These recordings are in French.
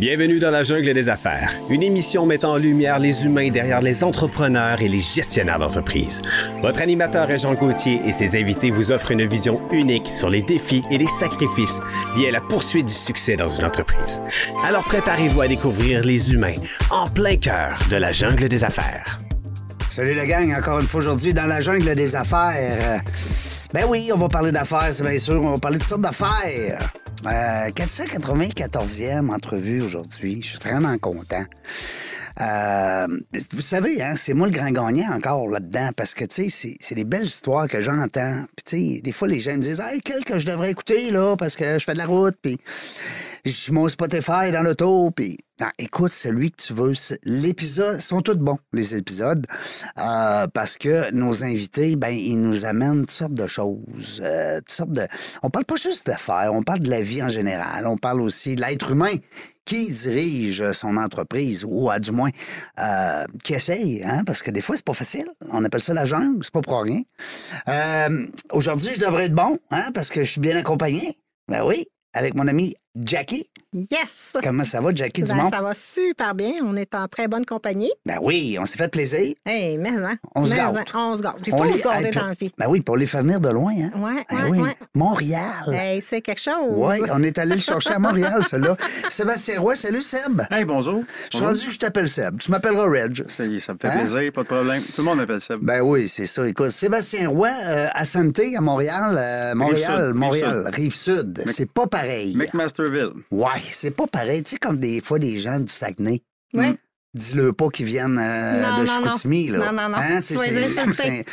Bienvenue dans la jungle des affaires, une émission mettant en lumière les humains derrière les entrepreneurs et les gestionnaires d'entreprise. Votre animateur est Jean Gauthier et ses invités vous offrent une vision unique sur les défis et les sacrifices liés à la poursuite du succès dans une entreprise. Alors préparez-vous à découvrir les humains en plein cœur de la jungle des affaires. Salut la gang, encore une fois aujourd'hui dans la jungle des affaires. Ben oui, on va parler d'affaires, c'est bien sûr. On va parler de sortes d'affaires. Euh, 494e entrevue aujourd'hui. Je suis vraiment content. Euh, vous savez, hein, c'est moi le grand gagnant encore là-dedans parce que, tu sais, c'est- des belles histoires que j'entends. Puis, tu sais, des fois, les gens me disent, hey, quel que je devrais écouter, là, parce que je fais de la route, puis je mon Spotify dans l'auto, puis non, écoute celui que tu veux. L'épisode, sont tous bons, les épisodes, euh, parce que nos invités, ben, ils nous amènent toutes sortes de choses, euh, toutes sortes de... On parle pas juste d'affaires, on parle de la vie en général, on parle aussi de l'être humain qui dirige son entreprise, ou à du moins euh, qui essaye, hein, parce que des fois, c'est pas facile. On appelle ça la jungle, c'est pas pour rien. Aujourd'hui, je devrais être bon, hein, parce que je suis bien accompagné. Ben oui, avec mon ami Jackie? Yes! Comment ça va, Jackie Ben, Dumont? ça va super bien. On est en très bonne compagnie. Ben oui, on s'est fait plaisir. Hey, mais hein? On se gâte. hein, On se gâte. Il On se garder dans la vie. Ben oui, pour les faire venir de loin, hein? Ouais, Ben ouais, oui. ouais. Montréal. Hey, c'est quelque chose. Oui, on est allé le chercher à Montréal, celui-là. Sébastien Roy, salut Seb. Hey, bonjour. Je suis rendu que je t'appelle Seb. Tu m'appelleras Reg. Ça, y est, ça me fait Hein? plaisir, pas de problème. Tout le monde m'appelle ça. Ben oui, c'est ça. Écoute, Sébastien Roy, euh, à Santé, à Montréal, euh, Montréal, Rive-Sud, Montréal, Rive-Sud. C'est pas pareil. McMasterville. Ouais, c'est pas pareil. Tu sais, comme des fois, des gens du Saguenay. Ouais. Dis-le pas qu'ils viennent euh, Non, de non, non. Chicoutimi, là. Non, non, non. Hein, c'est-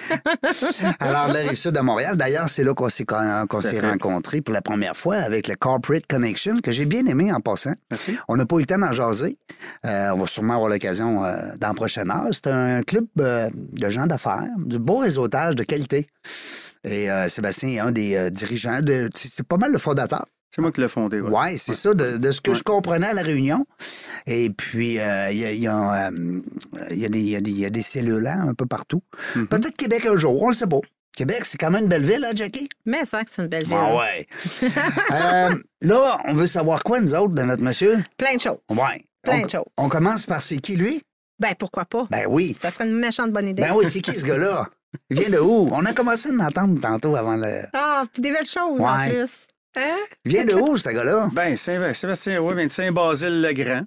Alors, la Rive-Sud à Montréal, d'ailleurs, c'est là qu'on s'est, qu'on rencontrés pour la première fois avec le Corporate Connection, que j'ai bien aimé en passant. Merci. On n'a pas eu le temps d'en jaser. Euh, on va sûrement avoir l'occasion euh, dans la prochaine heure. C'est un club euh, de gens d'affaires, du beau réseautage de qualité. Et euh, Sébastien est un des euh, dirigeants. De, c'est pas mal le fondateur. C'est moi qui l'ai fondé. ouais. Oui, c'est ça, de, de ce que Ouais. je comprenais à la réunion. Et puis, euh, il y, a, il y a, euh, il y a des- y a cellules un peu partout. Mhm. Peut-être Québec un jour, on le sait pas. Québec, c'est quand même une belle ville, hein, Jackie? Mais ça, c'est une belle ville. Ah ouais. Euh, là, on veut savoir quoi, nous autres, de notre monsieur? Plein de choses. Ouais. Plein on, de choses. On commence par c'est qui, lui? Ben, pourquoi pas? Ben oui. Ça serait une méchante bonne idée. Ben oui, c'est qui, ce gars-là? Il vient de où? On a commencé à m'entendre tantôt avant le... Ah, puis des belles choses en Ouais. plus. Hein? Vient de où, ce gars-là? Ben, Saint- Sébastien Roy vient de Saint-Basile-le-Grand.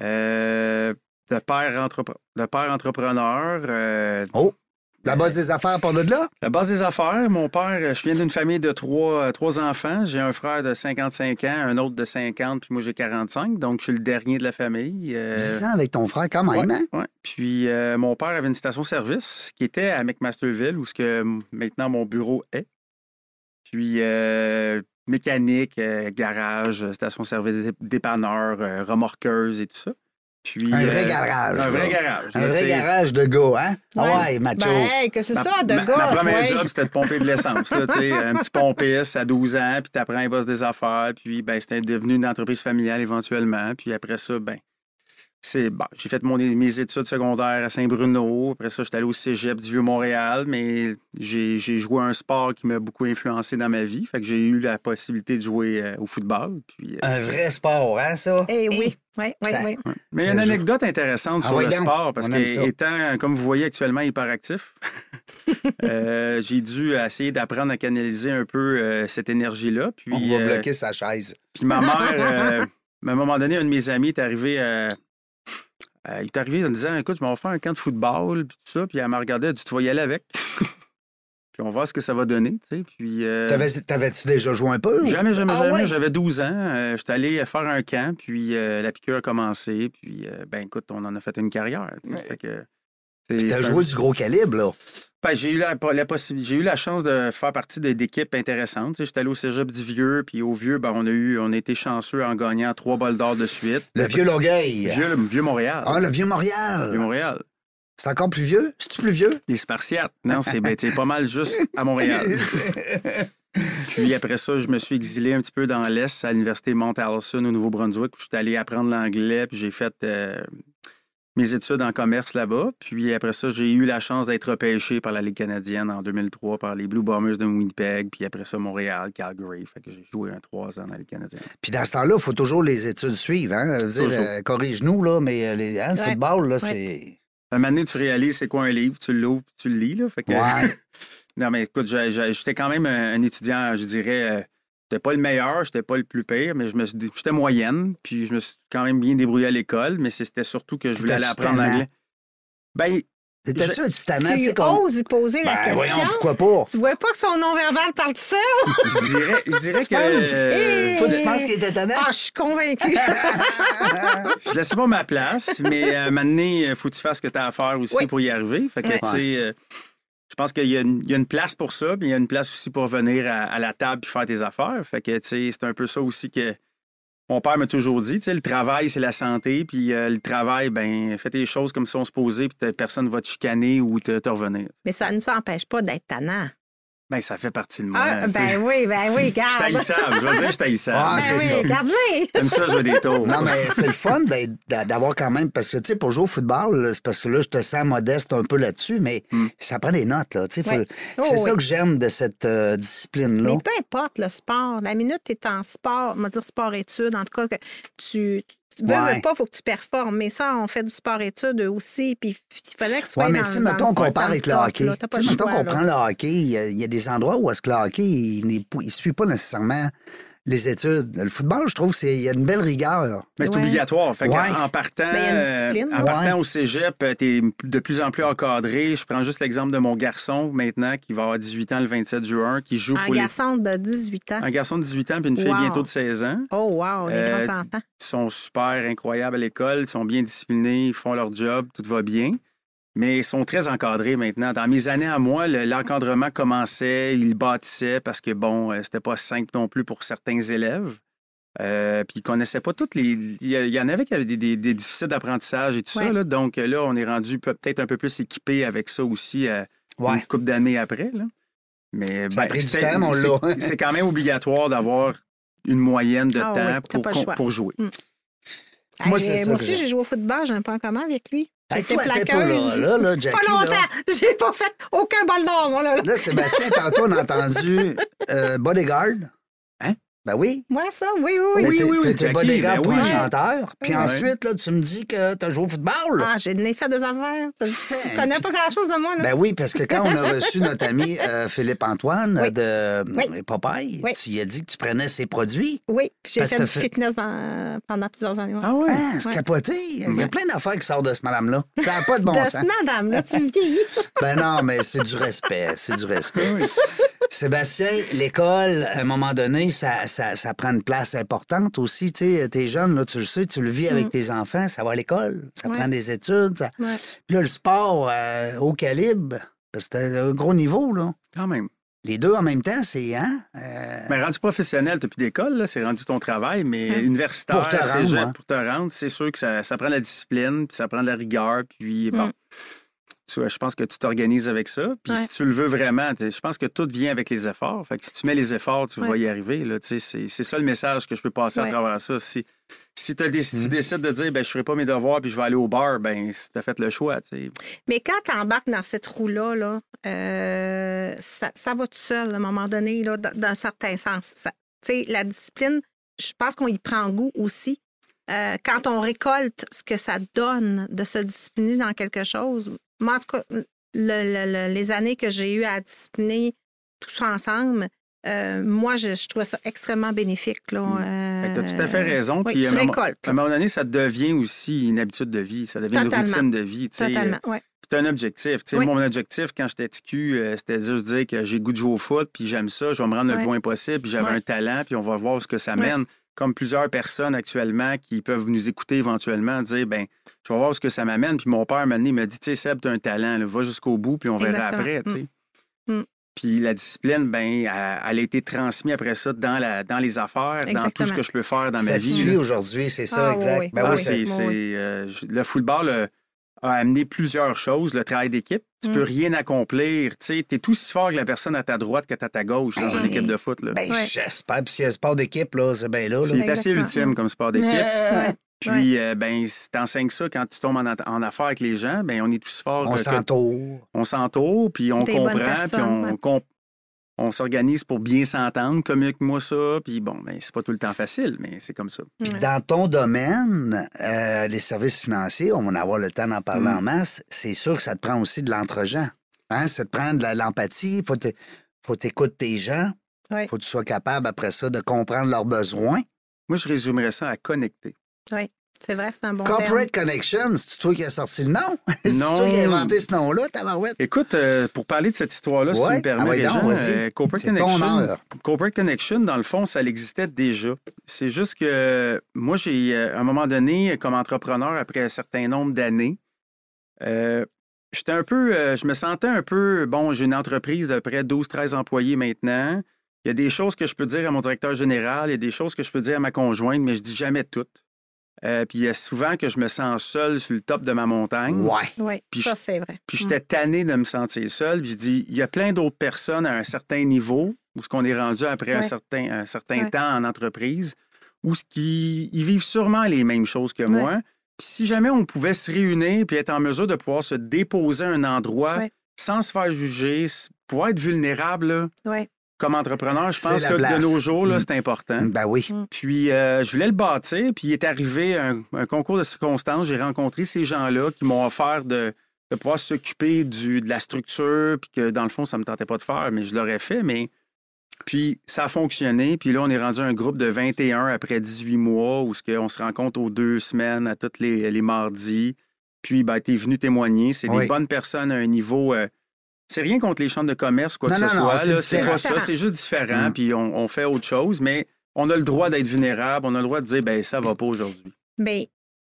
Euh, de, père entrepre- de père entrepreneur. euh, Oh, la base des affaires pour de là? la base des affaires, mon père, euh, je viens d'une famille de trois, euh, trois enfants. J'ai un frère de 55 ans, un autre de 50, puis moi j'ai 45. Donc, je suis le dernier de la famille. Euh, 10 ans avec ton frère, quand même, hein? Ouais. Puis euh, mon père avait une station-service qui était à McMasterville, où ce que maintenant mon bureau est. Puis euh, mécanique, euh, garage, station-service, dé- dépanneur, euh, remorqueuse et tout ça. Puis, Un vrai euh, garage. Un vrai garage. Un vrai garage de gars, hein? Ah Ouais. ouais, macho. Ben, hey, que c'est Ma, ça, de ma- gars. ma première job, c'était de pomper de l'essence. là, tu sais, un petit pompiste à 12 ans, puis tu apprends un boss des affaires, puis ben, c'était devenu une entreprise familiale éventuellement. Puis après ça, ben, bon, j'ai fait mon, mes études secondaires à Saint-Bruno. Après ça, j'étais allé au cégep du Vieux-Montréal, mais j'ai j'ai joué à un sport qui m'a beaucoup influencé dans ma vie. Fait que j'ai eu la possibilité de jouer euh, au football. Puis, euh, Un vrai sport, hein, ça? Eh oui, oui, oui, oui. Mais il y a une anecdote intéressante Ah sur oui, le sport, parce ça. qu'étant, comme vous voyez actuellement, hyperactif, euh, j'ai dû essayer d'apprendre à canaliser un peu euh, cette énergie-là. Puis, On va euh, bloquer sa chaise. puis ma mère, euh, à un moment donné, un de mes amis est arrivé. Euh, il est arrivé en disant Écoute, je m'en vais faire un camp de football, puis tout ça. Puis elle m'a regardé, elle a dit Tu vas y aller avec. puis on va voir ce que ça va donner, tu sais. Puis. euh, T'avais- T'avais-tu déjà joué un peu? ou- Jamais, jamais, Ah jamais. ouais? J'avais 12 ans. euh, J'étais allé faire un camp, puis euh, la piqûre a commencé. Puis, euh, ben écoute, on en a fait une carrière. tu sais, fait que, c'est- Puis t'as c'est un- joué du gros calibre, là. Ben, j'ai eu la, j'ai eu la chance de faire partie d'équipes intéressantes. J'étais allé au Cégep du Vieux, puis au Vieux, ben, on a eu, on a été chanceux en gagnant trois bols d'or de suite. Le vieux Longueuil. Vieux, le vieux Montréal. Ah, le vieux Vieux Montréal. Montréal. C'est encore plus vieux? C'est-tu plus vieux? Les Spartiates. Non, c'est ben, pas mal juste à Montréal. Puis après ça, je me suis exilé un petit peu dans l'Est, à l'Université Mount Allison au Nouveau-Brunswick, où je suis allé apprendre l'anglais, puis j'ai fait. euh, mes études en commerce là-bas. Puis après ça, j'ai eu la chance d'être repêché par la Ligue canadienne en 2003 par les Blue Bombers de Winnipeg. Puis après ça, Montréal, Calgary. Fait que j'ai joué un trois ans dans la Ligue canadienne. Puis dans ce temps-là, il faut toujours les études suivre. Hein? Euh, corrige-nous, là, mais euh, les, hein, le Ouais. football, là, Ouais. c'est. Un moment donné, tu réalises c'est quoi un livre, tu l'ouvres, tu le lis. Là, fait que... Ouais. non, mais écoute, j'étais quand même un, un étudiant, je dirais, euh, j'étais pas le meilleur, j'étais pas le plus pire, mais je me j'étais moyenne, puis je me suis quand même bien débrouillé à l'école, mais c'était surtout que je voulais aller apprendre l'anglais. Ben, un titanant? Tu oses y poser la Ben, question? voyons, pourquoi pas? Tu vois pas que son nom-verbal parle tout seul? je dirais, je dirais que penses? euh, Toi, tu penses qu'il était tannant? Ah, je suis convaincue. je laissais pas ma place, mais à un moment donné, il faut que tu fasses ce que tu as à faire aussi Oui. pour y arriver. Fait que, Ouais. tu sais, euh, je pense qu'il y, a une- place pour ça, puis il y a une place aussi pour venir à, la table puis faire tes affaires. Fait que, c'est un peu ça aussi que mon père m'a toujours dit, le travail, c'est la santé, puis euh, le travail, ben, fais tes choses comme si on se posait, puis personne va te chicaner ou te, te revenir. Mais ça ne nous empêche pas d'être tannant. Ben, ça fait partie de moi. Ah, sais. ben oui, ben oui, Je suis garde. je vais dire, je suis. Ah, Ben c'est oui, ça. garde-le. J'aime ça jouer des tours. Non, mais c'est le fun d'avoir quand même. Parce que, tu sais, pour jouer au football, c'est parce que là, je te sens modeste un peu là-dessus, mais Mm. ça prend des notes, là. Tu sais, faut-. C'est Oh, ça que j'aime de cette euh, discipline-là. Mais peu importe le sport, la minute tu es en sport, on va dire sport-études, en tout cas, que tu veux, Ouais. veux pas, il faut que tu performes. Mais ça, on fait du sport-études aussi, puis il fallait que ce soit Ouais, mais dans, dans mettons qu'on dans compare le avec le hockey. là. Pas mettons qu'on prend le hockey, il y, a, il y a des endroits où est-ce que le hockey, il ne suit pas nécessairement les études. Le football, je trouve qu'il y a une belle rigueur. Mais c'est Ouais. obligatoire. Fait Ouais. en, partant, Ben, il y a une discipline. euh, en Ouais. partant au cégep, tu es de plus en plus encadré. Je prends juste l'exemple de mon garçon maintenant qui va avoir 18 ans le 27 juin, qui joue Un pour les- garçon de 18 ans. un garçon de 18 ans puis une fille Wow. bientôt de 16 ans. Oh, wow, les Euh, grands enfants. Ils sont super incroyables à l'école, ils sont bien disciplinés, ils font leur job, tout va bien. Mais ils sont très encadrés maintenant. Dans mes années à moi, le- l'encadrement commençait, il bâtissait parce que, bon, euh, c'était pas simple non plus pour certains élèves. Euh, puis ils connaissaient pas toutes les. Il y, en avait qui avaient des, des- des déficits d'apprentissage et tout ça. Là. Donc euh, là, on est rendu peut- peut-être un peu plus équipé avec ça aussi euh, Ouais. une couple d'années après. Là. Mais mon c'est- quand même obligatoire d'avoir une moyenne de Ah temps oui, pour, jouer. Moi, Moi, moi aussi, j'ai. j'ai joué au football, j'ai un point commun avec lui. Hey, toi, t'es pas là, plaqueuse. là, là, Jackie, Pas là. longtemps. J'ai pas fait aucun bol d'or, moi, là. Là, Sébastien, tantôt, on a entendu euh, Bodyguard. Hein? Ben oui. Moi, ça, oui, oui, oui. Oui, T'étais- oui, oui, pour oui. un chanteur. Puis ensuite, là, tu me dis que t'as joué au football. Ah, j'ai donné fait des affaires. Tu connais pas grand-chose de moi, là? Ben oui, parce que quand on a reçu notre ami euh, Philippe-Antoine Oui. de Oui. euh, Popeye, Oui. tu lui as dit que tu prenais ses produits. Oui, puis j'ai fait du fait- fitness dans- pendant plusieurs années. ouais. Ah ouais? Ah, c'est Ouais. capoté. Il y a plein d'affaires qui sortent de ce madame-là. Ça n'a pas de bon de sens. ce madame, là, tu me vieillis. Ben non, mais c'est du respect. C'est du respect. Sébastien, l'école, à un moment donné, ça, ça, ça prend une place importante aussi. Tu sais, t'es jeune, là, tu le sais, tu le vis avec tes enfants, ça va à l'école, ça Mm. Ouais. prend des études. ça- Ouais. Puis là, le sport euh, au calibre, parce que c'est un gros niveau, là. Quand même. Les deux en même temps, c'est, hein? euh, Mais rendu professionnel, d'école, là, c'est rendu ton travail, mais universitaire, Pour te rendre, ouais. pour te rendre, c'est sûr que ça, ça prend de la discipline, puis ça prend de la rigueur, puis bon. Mm. Je pense que tu t'organises avec ça. Puis Ouais. si tu le veux vraiment, je pense que tout vient avec les efforts. Fait que si tu mets les efforts, tu vas y arriver. là, tu sais, C'est c'est ça le message que je peux passer à travers ça. Si, si t'as des- si tu décides de dire ben, je ne ferai pas mes devoirs puis je vais aller au bar, ben tu as fait le choix. tu sais. Mais quand tu embarques dans cette roue-là, là, euh, ça, ça va tout seul à un moment donné, là, dans, dans un certain sens. Ça- Tu sais, la discipline, je pense qu'on y prend goût aussi. Euh, quand on récolte ce que ça donne de se discipliner dans quelque chose, moi, en tout cas, le- le- le- les années que j'ai eu à discipliner tous ensemble, euh, moi, je, je trouvais ça extrêmement bénéfique. Là, que euh, tu as tout à fait raison. Oui, puis à un moment-. À un moment donné, ça devient aussi une habitude de vie. Ça devient Totalement. une routine de vie. Totalement, ouais. Puis t'as un objectif. Oui. Mon objectif, quand j'étais TQ, euh, c'était juste de dire que j'ai goût de jouer au foot, puis j'aime ça, je vais me rendre le plus loin possible, puis j'avais Ouais. un talent, puis on va voir ce que ça mène. Comme plusieurs personnes actuellement qui peuvent nous écouter éventuellement, dire, ben je vais voir ce que ça m'amène. Puis mon père, m'a dit, tu sais, Seb, t'as un talent, là, va jusqu'au bout, puis on verra Exactement. après. tu sais. Mm. Mm. Puis la discipline, ben, elle, elle a été transmise après ça dans, la, dans les affaires, dans tout ce que je peux faire dans ça ma vie. aujourd'hui, c'est ça, Ah, exact. oui, Ben Ah, oui, c'est, oui. c'est, euh, le football euh, a amené plusieurs choses. Le travail d'équipe, tu Mm. peux rien accomplir. Tu es aussi fort que la personne à ta droite que à ta gauche dans une Ben, équipe de foot. Là. Ben, Ouais. j'espère. Puis s'il y a un sport d'équipe, là, c'est bien là. là. c'est assez ultime comme sport d'équipe. Euh, Ouais. Puis, euh, ben, si tu enseignes ça quand tu tombes en, a- en affaires avec les gens, ben, on est tous forts. On s'entoure. on s'entoure, puis on comprend, puis on, ouais. comp- on s'organise pour bien s'entendre, communique-moi ça, puis bon, ben, c'est pas tout le temps facile, mais c'est comme ça. Dans ton domaine, euh, les services financiers, on va en avoir le temps d'en parler Mm. en masse, c'est sûr que ça te prend aussi de l'entre-gens. Hein? Ça te prend de la- l'empathie, il faut que faut t'écouter tes gens, il Oui. faut que tu sois capable après ça de comprendre leurs besoins. Moi, je résumerais ça à connecter. C'est vrai, c'est un bon terme. Corporate Connection, c'est toi qui as sorti le nom? c'est toi qui as inventé ce nom-là, tabarouette? Écoute, euh, pour parler de cette histoire-là, si tu me Ah permets, ouais, euh, Corporate ton Connection. Corporate Connection, dans le fond, ça existait déjà. C'est juste que moi, j'ai, euh, à un moment donné, comme entrepreneur, après un certain nombre d'années, euh, j'étais un peu, euh, je me sentais un peu, bon, j'ai une entreprise de près 12-13 employés maintenant. Il y a des choses que je peux dire à mon directeur général, il y a des choses que je peux dire à ma conjointe, mais je dis jamais toutes. Euh, puis il y a souvent que je me sens seul sur le top de ma montagne. Ouais. Oui, Puis ça, je- c'est vrai. Puis j'étais tanné de me sentir seul. Puis je dis, il y a plein d'autres personnes à un certain niveau, où ce qu'on est rendu après un certain, un certain Ouais. temps en entreprise, où ce qui, ils vivent sûrement les mêmes choses que moi. Puis si jamais on pouvait se réunir puis être en mesure de pouvoir se déposer à un endroit Ouais. sans se faire juger, pouvoir être vulnérable là, Oui. Comme entrepreneur, je pense que place. de nos jours, là, Mm. c'est important. Ben oui. Puis, euh, je voulais le bâtir, puis il est arrivé un, un concours de circonstances. J'ai rencontré ces gens-là qui m'ont offert de, de pouvoir s'occuper du- de la structure, puis que dans le fond, ça ne me tentait pas de faire, mais je l'aurais fait. Mais puis, ça a fonctionné. Puis là, on est rendu un groupe de 21 après 18 mois, où on se rencontre aux deux semaines, à tous les, les mardis. Puis, ben, tu es venu témoigner. C'est Oui. des bonnes personnes à un niveau. euh, c'est rien contre les chambres de commerce, quoi Non, que non, ce non, soit. c'est pas ça. C'est juste différent. Mm. Puis, on, on fait autre chose. Mais on a le droit d'être vulnérable. On a le droit de dire, ben ça va pas aujourd'hui. Bien,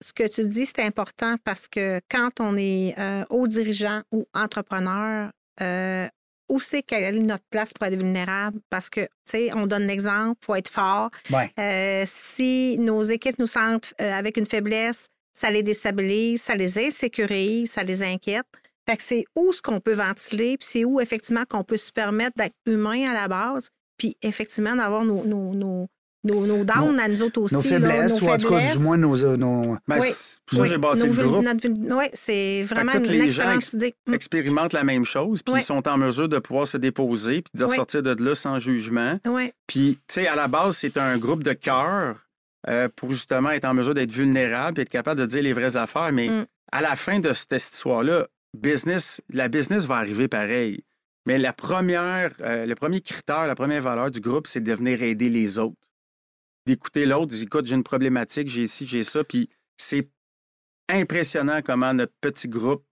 ce que tu dis, c'est important parce que quand on est euh, haut dirigeant ou entrepreneur, euh, où c'est quelle est notre place pour être vulnérable? Parce que, tu sais, on donne l'exemple, il faut être fort. Ouais. Euh, si nos équipes nous sentent euh, avec une faiblesse, ça les déstabilise, ça les insécurise, ça les inquiète. Fait que c'est où ce qu'on peut ventiler, puis c'est où effectivement qu'on peut se permettre d'être humain à la base, puis effectivement d'avoir nos, nos, nos, nos, nos downs à nous autres aussi. Nos là, faiblesses, nos ou en tout cas, du moins nos. nos... Ben, Oui. c'est pour ça que Oui, j'ai bâti nos le groupe. notre Oui, c'est vraiment une les gens excellente ex- idée. Mm. expérimentent la même chose, puis ils sont en mesure de pouvoir se déposer, puis de ressortir de là sans jugement. Oui, Puis, tu sais, à la base, c'est un groupe de cœur euh, pour justement être en mesure d'être vulnérable et être capable de dire les vraies affaires. Mais Mm. à la fin de cette histoire-là, business, la business va arriver pareil. Mais la première, euh, le premier critère, la première valeur du groupe, c'est de venir aider les autres. D'écouter l'autre, écoute, j'ai une problématique, j'ai ci, j'ai ça. Puis c'est impressionnant comment notre petit groupe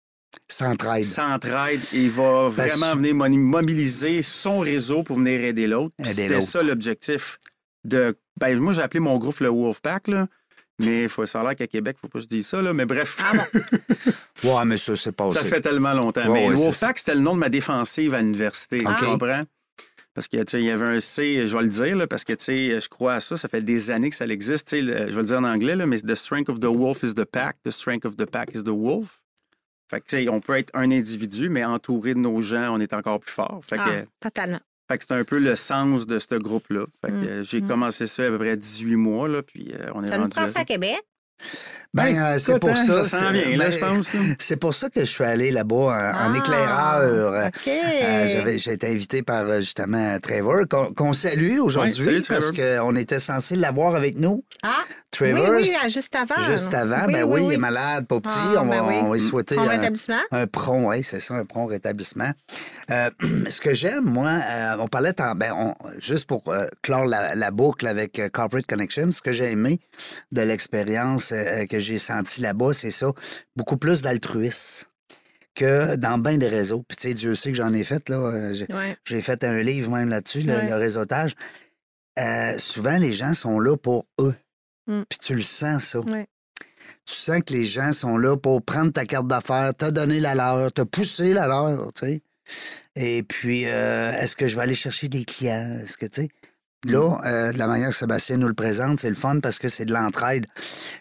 S'entraide. s'entraide et va Parce- vraiment venir mobiliser son réseau pour venir aider l'autre. C'était ça l'objectif. De, ben, moi, j'ai appelé mon groupe le Wolfpack, là. Mais faut, ça a l'air qu'à Québec, faut pas que je dise ça, là. Mais bref, Ah bon? Ouais, mais ça, c'est pas ça fait tellement longtemps. Ouais, mais ouais, Wolfpack, c'était le nom de ma défensive à l'université. Tu comprends? Parce que, tu sais, il y avait un C, je vais le dire, là, parce que, tu sais, je crois à ça. Ça fait des années que ça existe. Tu sais, le- je vais le dire en anglais, là, mais The strength of the wolf is the pack. The strength of the pack is the wolf. Fait que, tu sais, on peut être un individu, mais entouré de nos gens, on est encore plus fort. Fait que, Ah, totalement. Fait que c'est un peu le sens de ce groupe-là. Fait que, Mm, j'ai mm. commencé ça à peu près 18 mois, là, puis euh, on est Ça nous rendu... prend ça à Québec? Ben, euh, c'est pour hein, ça. Là, ben, je pense. là. C'est pour ça que je suis allé là-bas en, en Ah, éclaireur. Euh, J'ai été invité par euh, justement Trevor, qu'on salue aujourd'hui parce qu'on était censé l'avoir avec nous. Ah, Trevor, oui, oui, juste avant. juste avant, ben oui, il est malade, pas petit. Ah, on, va, ben oui. on va lui souhaiter un, rétablissement. un prompt, oui, c'est ça, un prompt rétablissement. Euh, ce que j'aime, moi, on parlait, tant- ben, on- juste pour clore la, la boucle avec Corporate Connection, ce que j'ai aimé de l'expérience euh, que j'ai sentie là-bas, c'est ça, beaucoup plus d'altruisme que dans bien des réseaux. Puis, tu sais, Dieu sait que j'en ai fait, là. euh, j'ai- Ouais. fait un livre même là-dessus, le, réseautage. Euh, souvent, les gens sont là pour eux. Mm. Puis tu le sens, ça. Ouais. Tu sens que les gens sont là pour prendre ta carte d'affaires, te donner la leur, te pousser la leur, tu sais. Et puis, euh, est-ce que je vais aller chercher des clients? Est-ce que, tu sais... Là, euh, de la manière que Sébastien nous le présente, c'est le fun parce que c'est de l'entraide.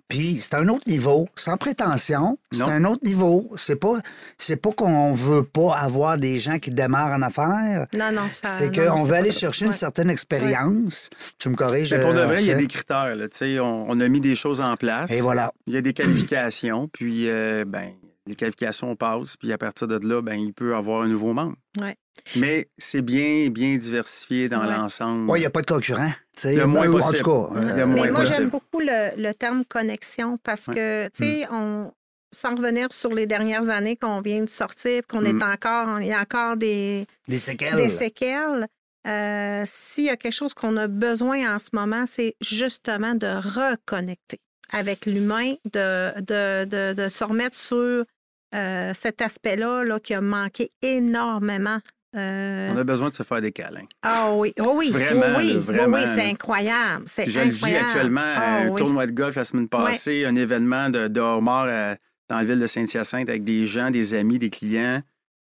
Puis c'est un autre niveau, sans prétention. C'est un autre niveau. C'est pas, c'est pas qu'on veut pas avoir des gens qui démarrent en affaires. Non, non, ça. C'est qu'on veut aller ça. chercher une certaine expérience. Tu me corriges. Mais pour de euh, vrai, il y a des critères. Là, tu sais, on, on a mis des choses en place. Et voilà. Il y a des qualifications, puis euh, ben, les qualifications passent, puis à partir de là, ben, il peut avoir un nouveau membre. Ouais. Mais c'est bien, bien diversifié dans Ouais. l'ensemble. Ouais, il n'y a pas de concurrent. Le moins En possible. tout cas, euh, moins Mais moi, j'aime beaucoup le, le terme connexion parce Ouais. que, tu sais, on. Sans revenir sur les dernières années qu'on vient de sortir, qu'on Mm. est encore, il y a encore des, des séquelles. des séquelles. euh, S'il y a quelque chose qu'on a besoin en ce moment, c'est justement de reconnecter avec l'humain, de, de, de, de se remettre sur euh, cet aspect-là là, qui a manqué énormément. Euh, On a besoin de se faire des câlins. Ah oui, oh oui, Vraiment, oui, là, vraiment, oui, c'est incroyable. C'est je le vis actuellement Ah à un oui. tournoi de golf la semaine passée, un événement de, de euh, dans la ville de Saint-Hyacinthe avec des gens, des amis, des clients.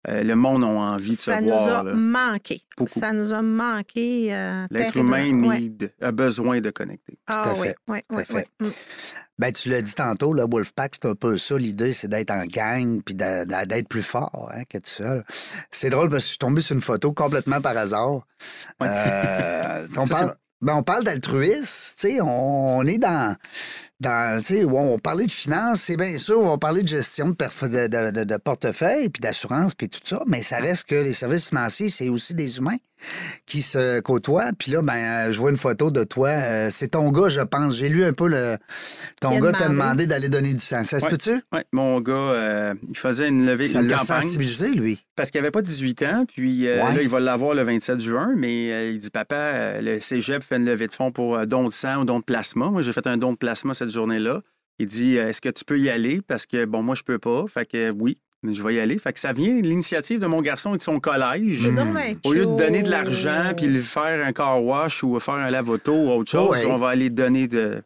Euh, le monde a envie de Ça se nous voir. a là. manqué. Beaucoup. Ça nous a manqué. euh, L'être humain Ouais. need- a besoin de connecter. Ah à oui, fait, oui, tout à oui, fait. oui. Mm. Ben, tu l'as dit tantôt, le Wolfpack, c'est un peu ça. L'idée, c'est d'être en gang puis d'être plus fort hein, que tout seul. C'est drôle parce que je suis tombé sur une photo complètement par hasard. Euh, on, Ça, parle, ben, on parle d'altruisme. tu sais, On, on est dans. Dans tu sais, où on parlait de finances, c'est bien sûr, on parler de gestion de, de- de- de portefeuille, puis d'assurance, puis tout ça, mais ça reste que les services financiers, c'est aussi des humains qui se côtoient. Puis là, ben, euh, je vois une photo de toi. euh, c'est ton gars, je pense. J'ai lu un peu le. Ton gars t'a demandé. d'aller donner du sang. Ça se Ouais. peut-tu? Oui, mon gars, euh, il faisait une levée, Ça une l'a campagne. sensibilisé, lui. Parce qu'il n'avait pas 18 ans, puis euh, Ouais. là, il va l'avoir le 27 juin, mais euh, il dit Papa, euh, le cégep fait une levée de fonds pour euh, don de sang ou don de plasma. Moi, j'ai fait un don de plasma cette journée-là. Il dit Est-ce que tu peux y aller? Parce que, bon, moi, je peux pas. Fait que, oui, je vais y aller. Fait que ça vient de l'initiative de mon garçon et de son collège. Bien Au lieu de donner de l'argent puis le faire un car wash ou faire un lavoto ou autre chose, Ouais. on va aller donner de.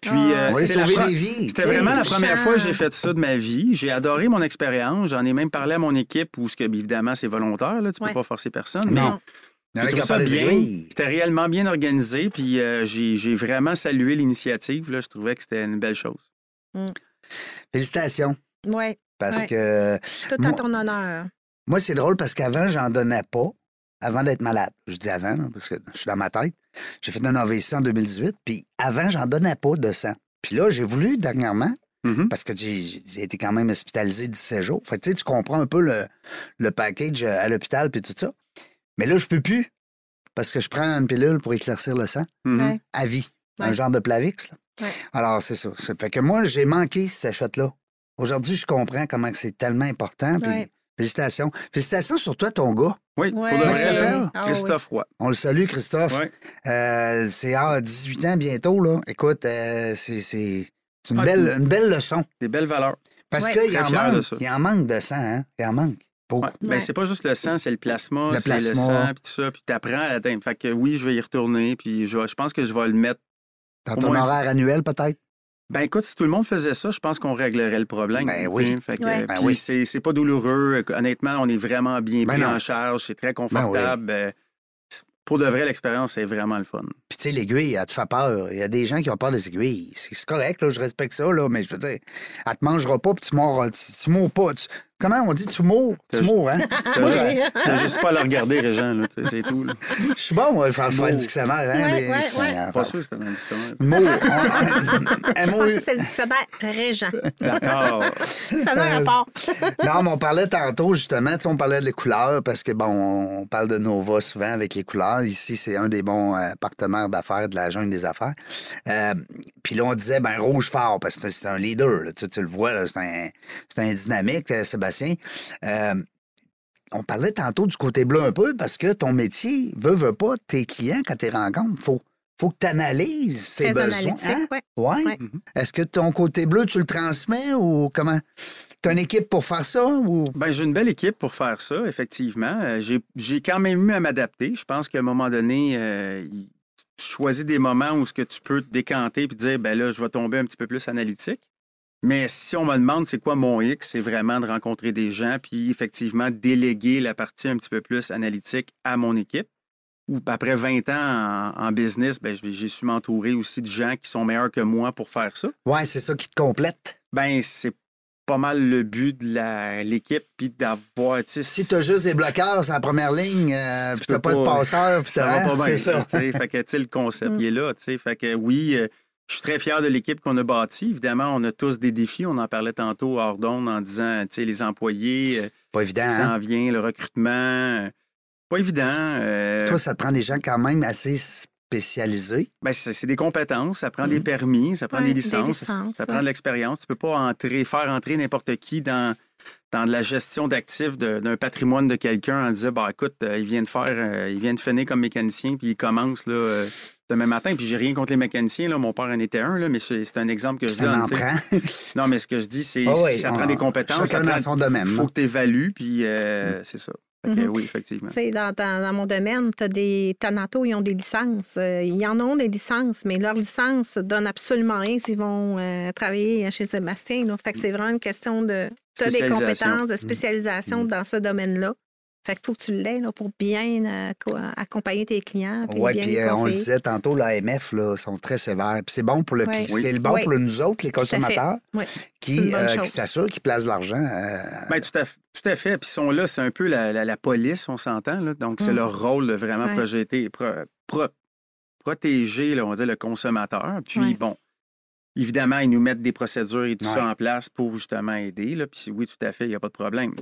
Puis, Ah, euh, c'était des vies. c'était vraiment la première fois que j'ai fait ça de ma vie. J'ai adoré mon expérience. J'en ai même parlé à mon équipe où, ce que, évidemment, c'est volontaire. Là, tu ne Ouais. peux pas forcer personne. Non. Mais. C'était réellement bien organisé. Puis euh, j'ai j'ai vraiment salué l'initiative. là. Je trouvais que c'était une belle chose. Félicitations. Oui, Parce Ouais. que tout à ton honneur. moi, c'est drôle parce qu'avant, j'en donnais pas. Avant d'être malade. Je dis avant, là, parce que je suis dans ma tête. J'ai fait un AVC en 2018. Puis avant, j'en donnais pas de sang. Puis là, j'ai voulu dernièrement, Mhm. parce que j'ai été quand même hospitalisé 17 jours. Fait que, tu sais, tu comprends un peu le, le package à l'hôpital puis tout ça. Mais là, je peux plus. Parce que je prends une pilule pour éclaircir le sang Mhm. Ouais. à vie. Un genre de Plavix. là. Ouais. Alors, c'est ça. Fait que moi, j'ai manqué cette shot-là. Aujourd'hui, je comprends comment que c'est tellement important. Puis Ouais. félicitations. Félicitations sur toi, ton gas. Oui, Ouais. pour s'appelle? Ah, Christophe Roy. On le salue, Christophe. Ouais. Euh, c'est à 18 ans bientôt, là. Écoute, euh, c'est c'est- c'est une, Ah, belle, une belle leçon. Des belles valeurs. Parce Ouais. qu'il en, de manque. Il en manque de sang, hein? Il en manque. Beaucoup. Ouais. Ben, Ouais. c'est pas juste le sang, c'est le plasma, Le c'est le plasma. sang, puis tout ça. Puis t'apprends à l'atteindre. Fait que oui, je vais y retourner. Puis je, vais- je pense que je vais le mettre. Dans ton moins- horaire annuel, peut-être? Ben écoute, si tout le monde faisait ça, je pense qu'on réglerait le problème. Ben oui. sais. Fait que, Ouais. Ben puis oui. c'est c'est pas douloureux. Honnêtement, on est vraiment bien Ben pris non. en charge. C'est très confortable. Euh, c'est- Pour de vrai, l'expérience est vraiment le fun. Puis, tu sais, l'aiguille, elle te fait peur. Il y a des gens qui ont peur des aiguilles. C'est correct, là, je respecte ça, là, mais je veux dire, elle te mangera pas, puis tu mords, tu, tu mords pas. Tu- comment on dit, tu mords? Tu hein? T'as juste, t'as juste pas à le regarder, Régent. là, C'est tout. là. Je suis bon, moi, faire faire le dictionnaire, hein? Ouais, les- ouais, ouais. Pas sûr que c'était dans le dictionnaire. Mots. On- c'est le dictionnaire régent. D'accord. Ça n'a un rapport. Non, mais on parlait tantôt, justement, tu sais, on parlait des couleurs parce que, bon, on parle de Nova souvent avec les couleurs. Ici, c'est un des bons euh, partenaires d'affaires de la jungle des affaires. Euh, Puis là, on disait, ben, rouge fort parce que c'est un leader. là. Tu, sais, tu le vois, là, c'est un, c'est un dynamique, euh, Sébastien. Euh, on parlait tantôt du côté bleu un peu parce que ton métier, veut, veut pas, tes clients, quand tu les rencontres, faut, faut que tu analyses ses Très besoins. hein? ouais. Ouais. Ouais. Est-ce que ton côté bleu, tu le transmets ou comment? Tu as une équipe pour faire ça ou? Ben, j'ai une belle équipe pour faire ça, effectivement. Euh, j'ai, j'ai quand même eu à m'adapter. Je pense qu'à un moment donné, euh, tu choisis des moments où ce que tu peux te décanter puis dire, ben là, je vais tomber un petit peu plus analytique. Mais si on me demande c'est quoi mon X, c'est vraiment de rencontrer des gens puis effectivement déléguer la partie un petit peu plus analytique à mon équipe ou après 20 ans en, en business, ben, j'ai su m'entourer aussi de gens qui sont meilleurs que moi pour faire ça. Ouais, c'est ça qui te complète. Ben, c'est pas mal le but de l'équipe, puis d'avoir, tu Si t'as juste des bloqueurs sur la première ligne, euh, Tu puis t'as peux pas de pas- passeur, puis ça t'as va pas bien. c'est ça. tu. Fait que, tu le concept, Mm. il est là, tu. Fait que oui, euh, je suis très fier de l'équipe qu'on a bâtie. Évidemment, on a tous des défis. On en parlait tantôt hors d'onde en disant, tu sais, les employés, euh, Pas évident, ce qui hein? s'en vient, le recrutement. euh, Pas évident. euh, Toi, ça te prend des gens quand même assez spécialisés. ben, c'est des compétences, ça prend des Mm. permis, ça prend Ouais, des des licences, ça ouais. prend de l'expérience. Tu peux pas entrer, faire entrer n'importe qui dans, dans de la gestion d'actifs de- d'un patrimoine de quelqu'un en disant, bah écoute, euh, il vient de faire, euh, il vient de finir comme mécanicien, puis il commence là, euh, demain matin. Puis j'ai rien contre les mécaniciens, là, mon père en était un, là, mais c'est c'est un exemple que je Ça donne. en prend. Non, mais ce que je dis, c'est oui, ça on- prend des compétences, ça Chacun prend- dans son domaine. il faut que tu évalues, puis euh, c'est ça. Mhm. Oui, effectivement. Tu sais, dans, dans- dans mon domaine, tu as des Thanatos, ils ont des licences. Euh, ils en ont des licences, mais leur licence donne absolument rien s'ils vont euh, travailler chez Sébastien. là. Fait que c'est vraiment une question de. Tu as des Spécialisation. compétences de spécialisation Mm. dans ce domaine-là. Fait qu'il faut que tu l'aies là, pour bien euh, co- accompagner tes clients. Puis Oui, bien puis euh, on le disait tantôt, l'AMF, là, sont très sévères. Puis c'est bon pour le Ouais. Oui. c'est bon Oui. pour nous autres, les consommateurs, qui, euh, qui s'assurent qu'ils placent de l'argent. euh, Ben, tout, à, tout à fait. Puis ils sont là, c'est un peu la, la- la police, on s'entend. là. Donc, c'est Mm. leur rôle de vraiment Ouais. projeter, pro- pro- protéger, là, on va dire, le consommateur. Puis, Ouais. bon, évidemment, ils nous mettent des procédures et tout Ouais. ça en place pour justement aider. Là. Puis oui, tout à fait, il n'y a pas de problème.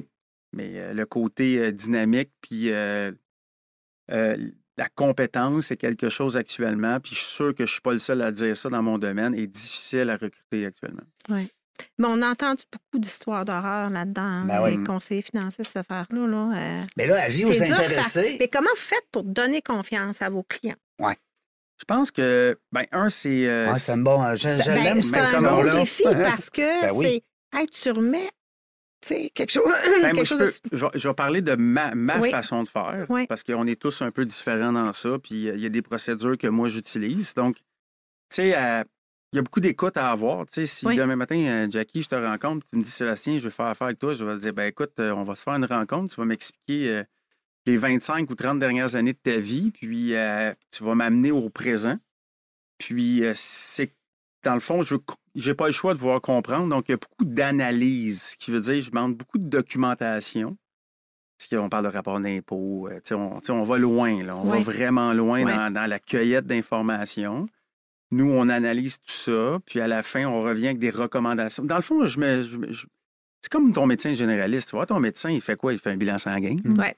Mais euh, le côté euh, dynamique, puis euh, euh, la compétence, c'est quelque chose actuellement. Puis je suis sûr que je ne suis pas le seul à dire ça dans mon domaine, est difficile à recruter actuellement. Mais on a entendu beaucoup d'histoires d'horreur là-dedans. Ben les oui. conseillers financiers, cette affaire-là. Là, euh, Mais là, avis aux intéressés. Mais comment vous faites pour donner confiance à vos clients? Je pense que, ben, un, c'est. euh, Ouais, c'est un bon. Je, je Ben, l'aime, c'est un mot-là. défi parce que Ben oui. c'est. Hey, tu remets sais, quelque chose. Ben, moi, quelque je, chose peux- de- je vais- parler de ma, ma Oui. façon de faire, Oui. parce qu'on est tous un peu différents dans ça, puis euh, il y a des procédures que moi j'utilise. Donc, tu sais, euh, il y a beaucoup d'écoute à avoir. Tu sais, si Oui. demain matin, euh, Jackie, je te rencontre, tu me dis, Sébastien, je veux faire affaire avec toi, je vais te dire, ben écoute, on va se faire une rencontre, tu vas m'expliquer euh, les 25 ou 30 dernières années de ta vie, puis euh, tu vas m'amener au présent. Puis, c'est dans le fond, je n'ai pas le choix de vouloir comprendre. Donc, il y a beaucoup d'analyse, ce qui veut dire je demande beaucoup de documentation. Parce qu'on parle de rapport d'impôt. euh, on, on va loin, là. On Oui. va vraiment loin Oui. dans, dans la cueillette d'informations. Nous, on analyse tout ça, puis à la fin, on revient avec des recommandations. Dans le fond, je me, je me- je- c'est comme ton médecin généraliste. Tu vois, ton médecin, il fait quoi? Il fait un bilan sanguin. Ouais.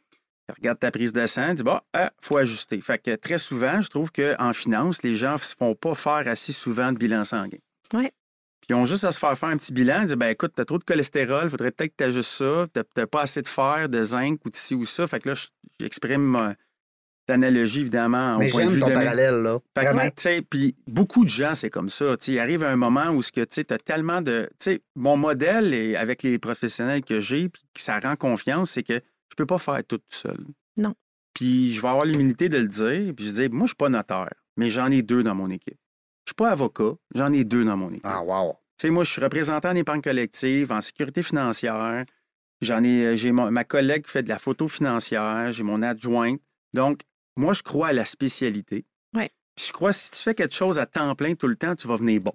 Regarde ta prise de sang, il dit, bah, il faut ajuster. Fait que très souvent, je trouve qu'en finance, les gens ne se font pas faire assez souvent de bilan sanguin. Ouais. Puis ils ont juste à se faire faire un petit bilan, dire, ben écoute, tu as trop de cholestérol, il faudrait peut-être que tu ajustes ça, tu n'as pas assez de fer, de zinc ou de ci ou ça. Fait que là, je- j'exprime euh, l'analogie, évidemment, Mais au point de j'aime vue ton de parallèle, là. fait que, tu sais, Puis beaucoup de gens, c'est comme ça. Tu sais, il arrive un moment où tu as tellement de. Tu sais, mon modèle, et avec les professionnels que j'ai, puis que ça rend confiance, c'est que je peux pas faire tout tout seul. Non. Puis je vais avoir l'humilité de le dire. Puis je dis, moi, je suis pas notaire, mais j'en ai deux dans mon équipe. Je suis pas avocat, j'en ai deux dans mon équipe. Ah, wow. Tu sais, moi, je suis représentant en épargne collective, en sécurité financière. J'en ai, euh, j'ai mon- ma collègue qui fait de la photo financière, j'ai mon adjointe. Donc, moi, je crois à la spécialité. Ouais. Puis je crois que si tu fais quelque chose à temps plein tout le temps, tu vas venir bon.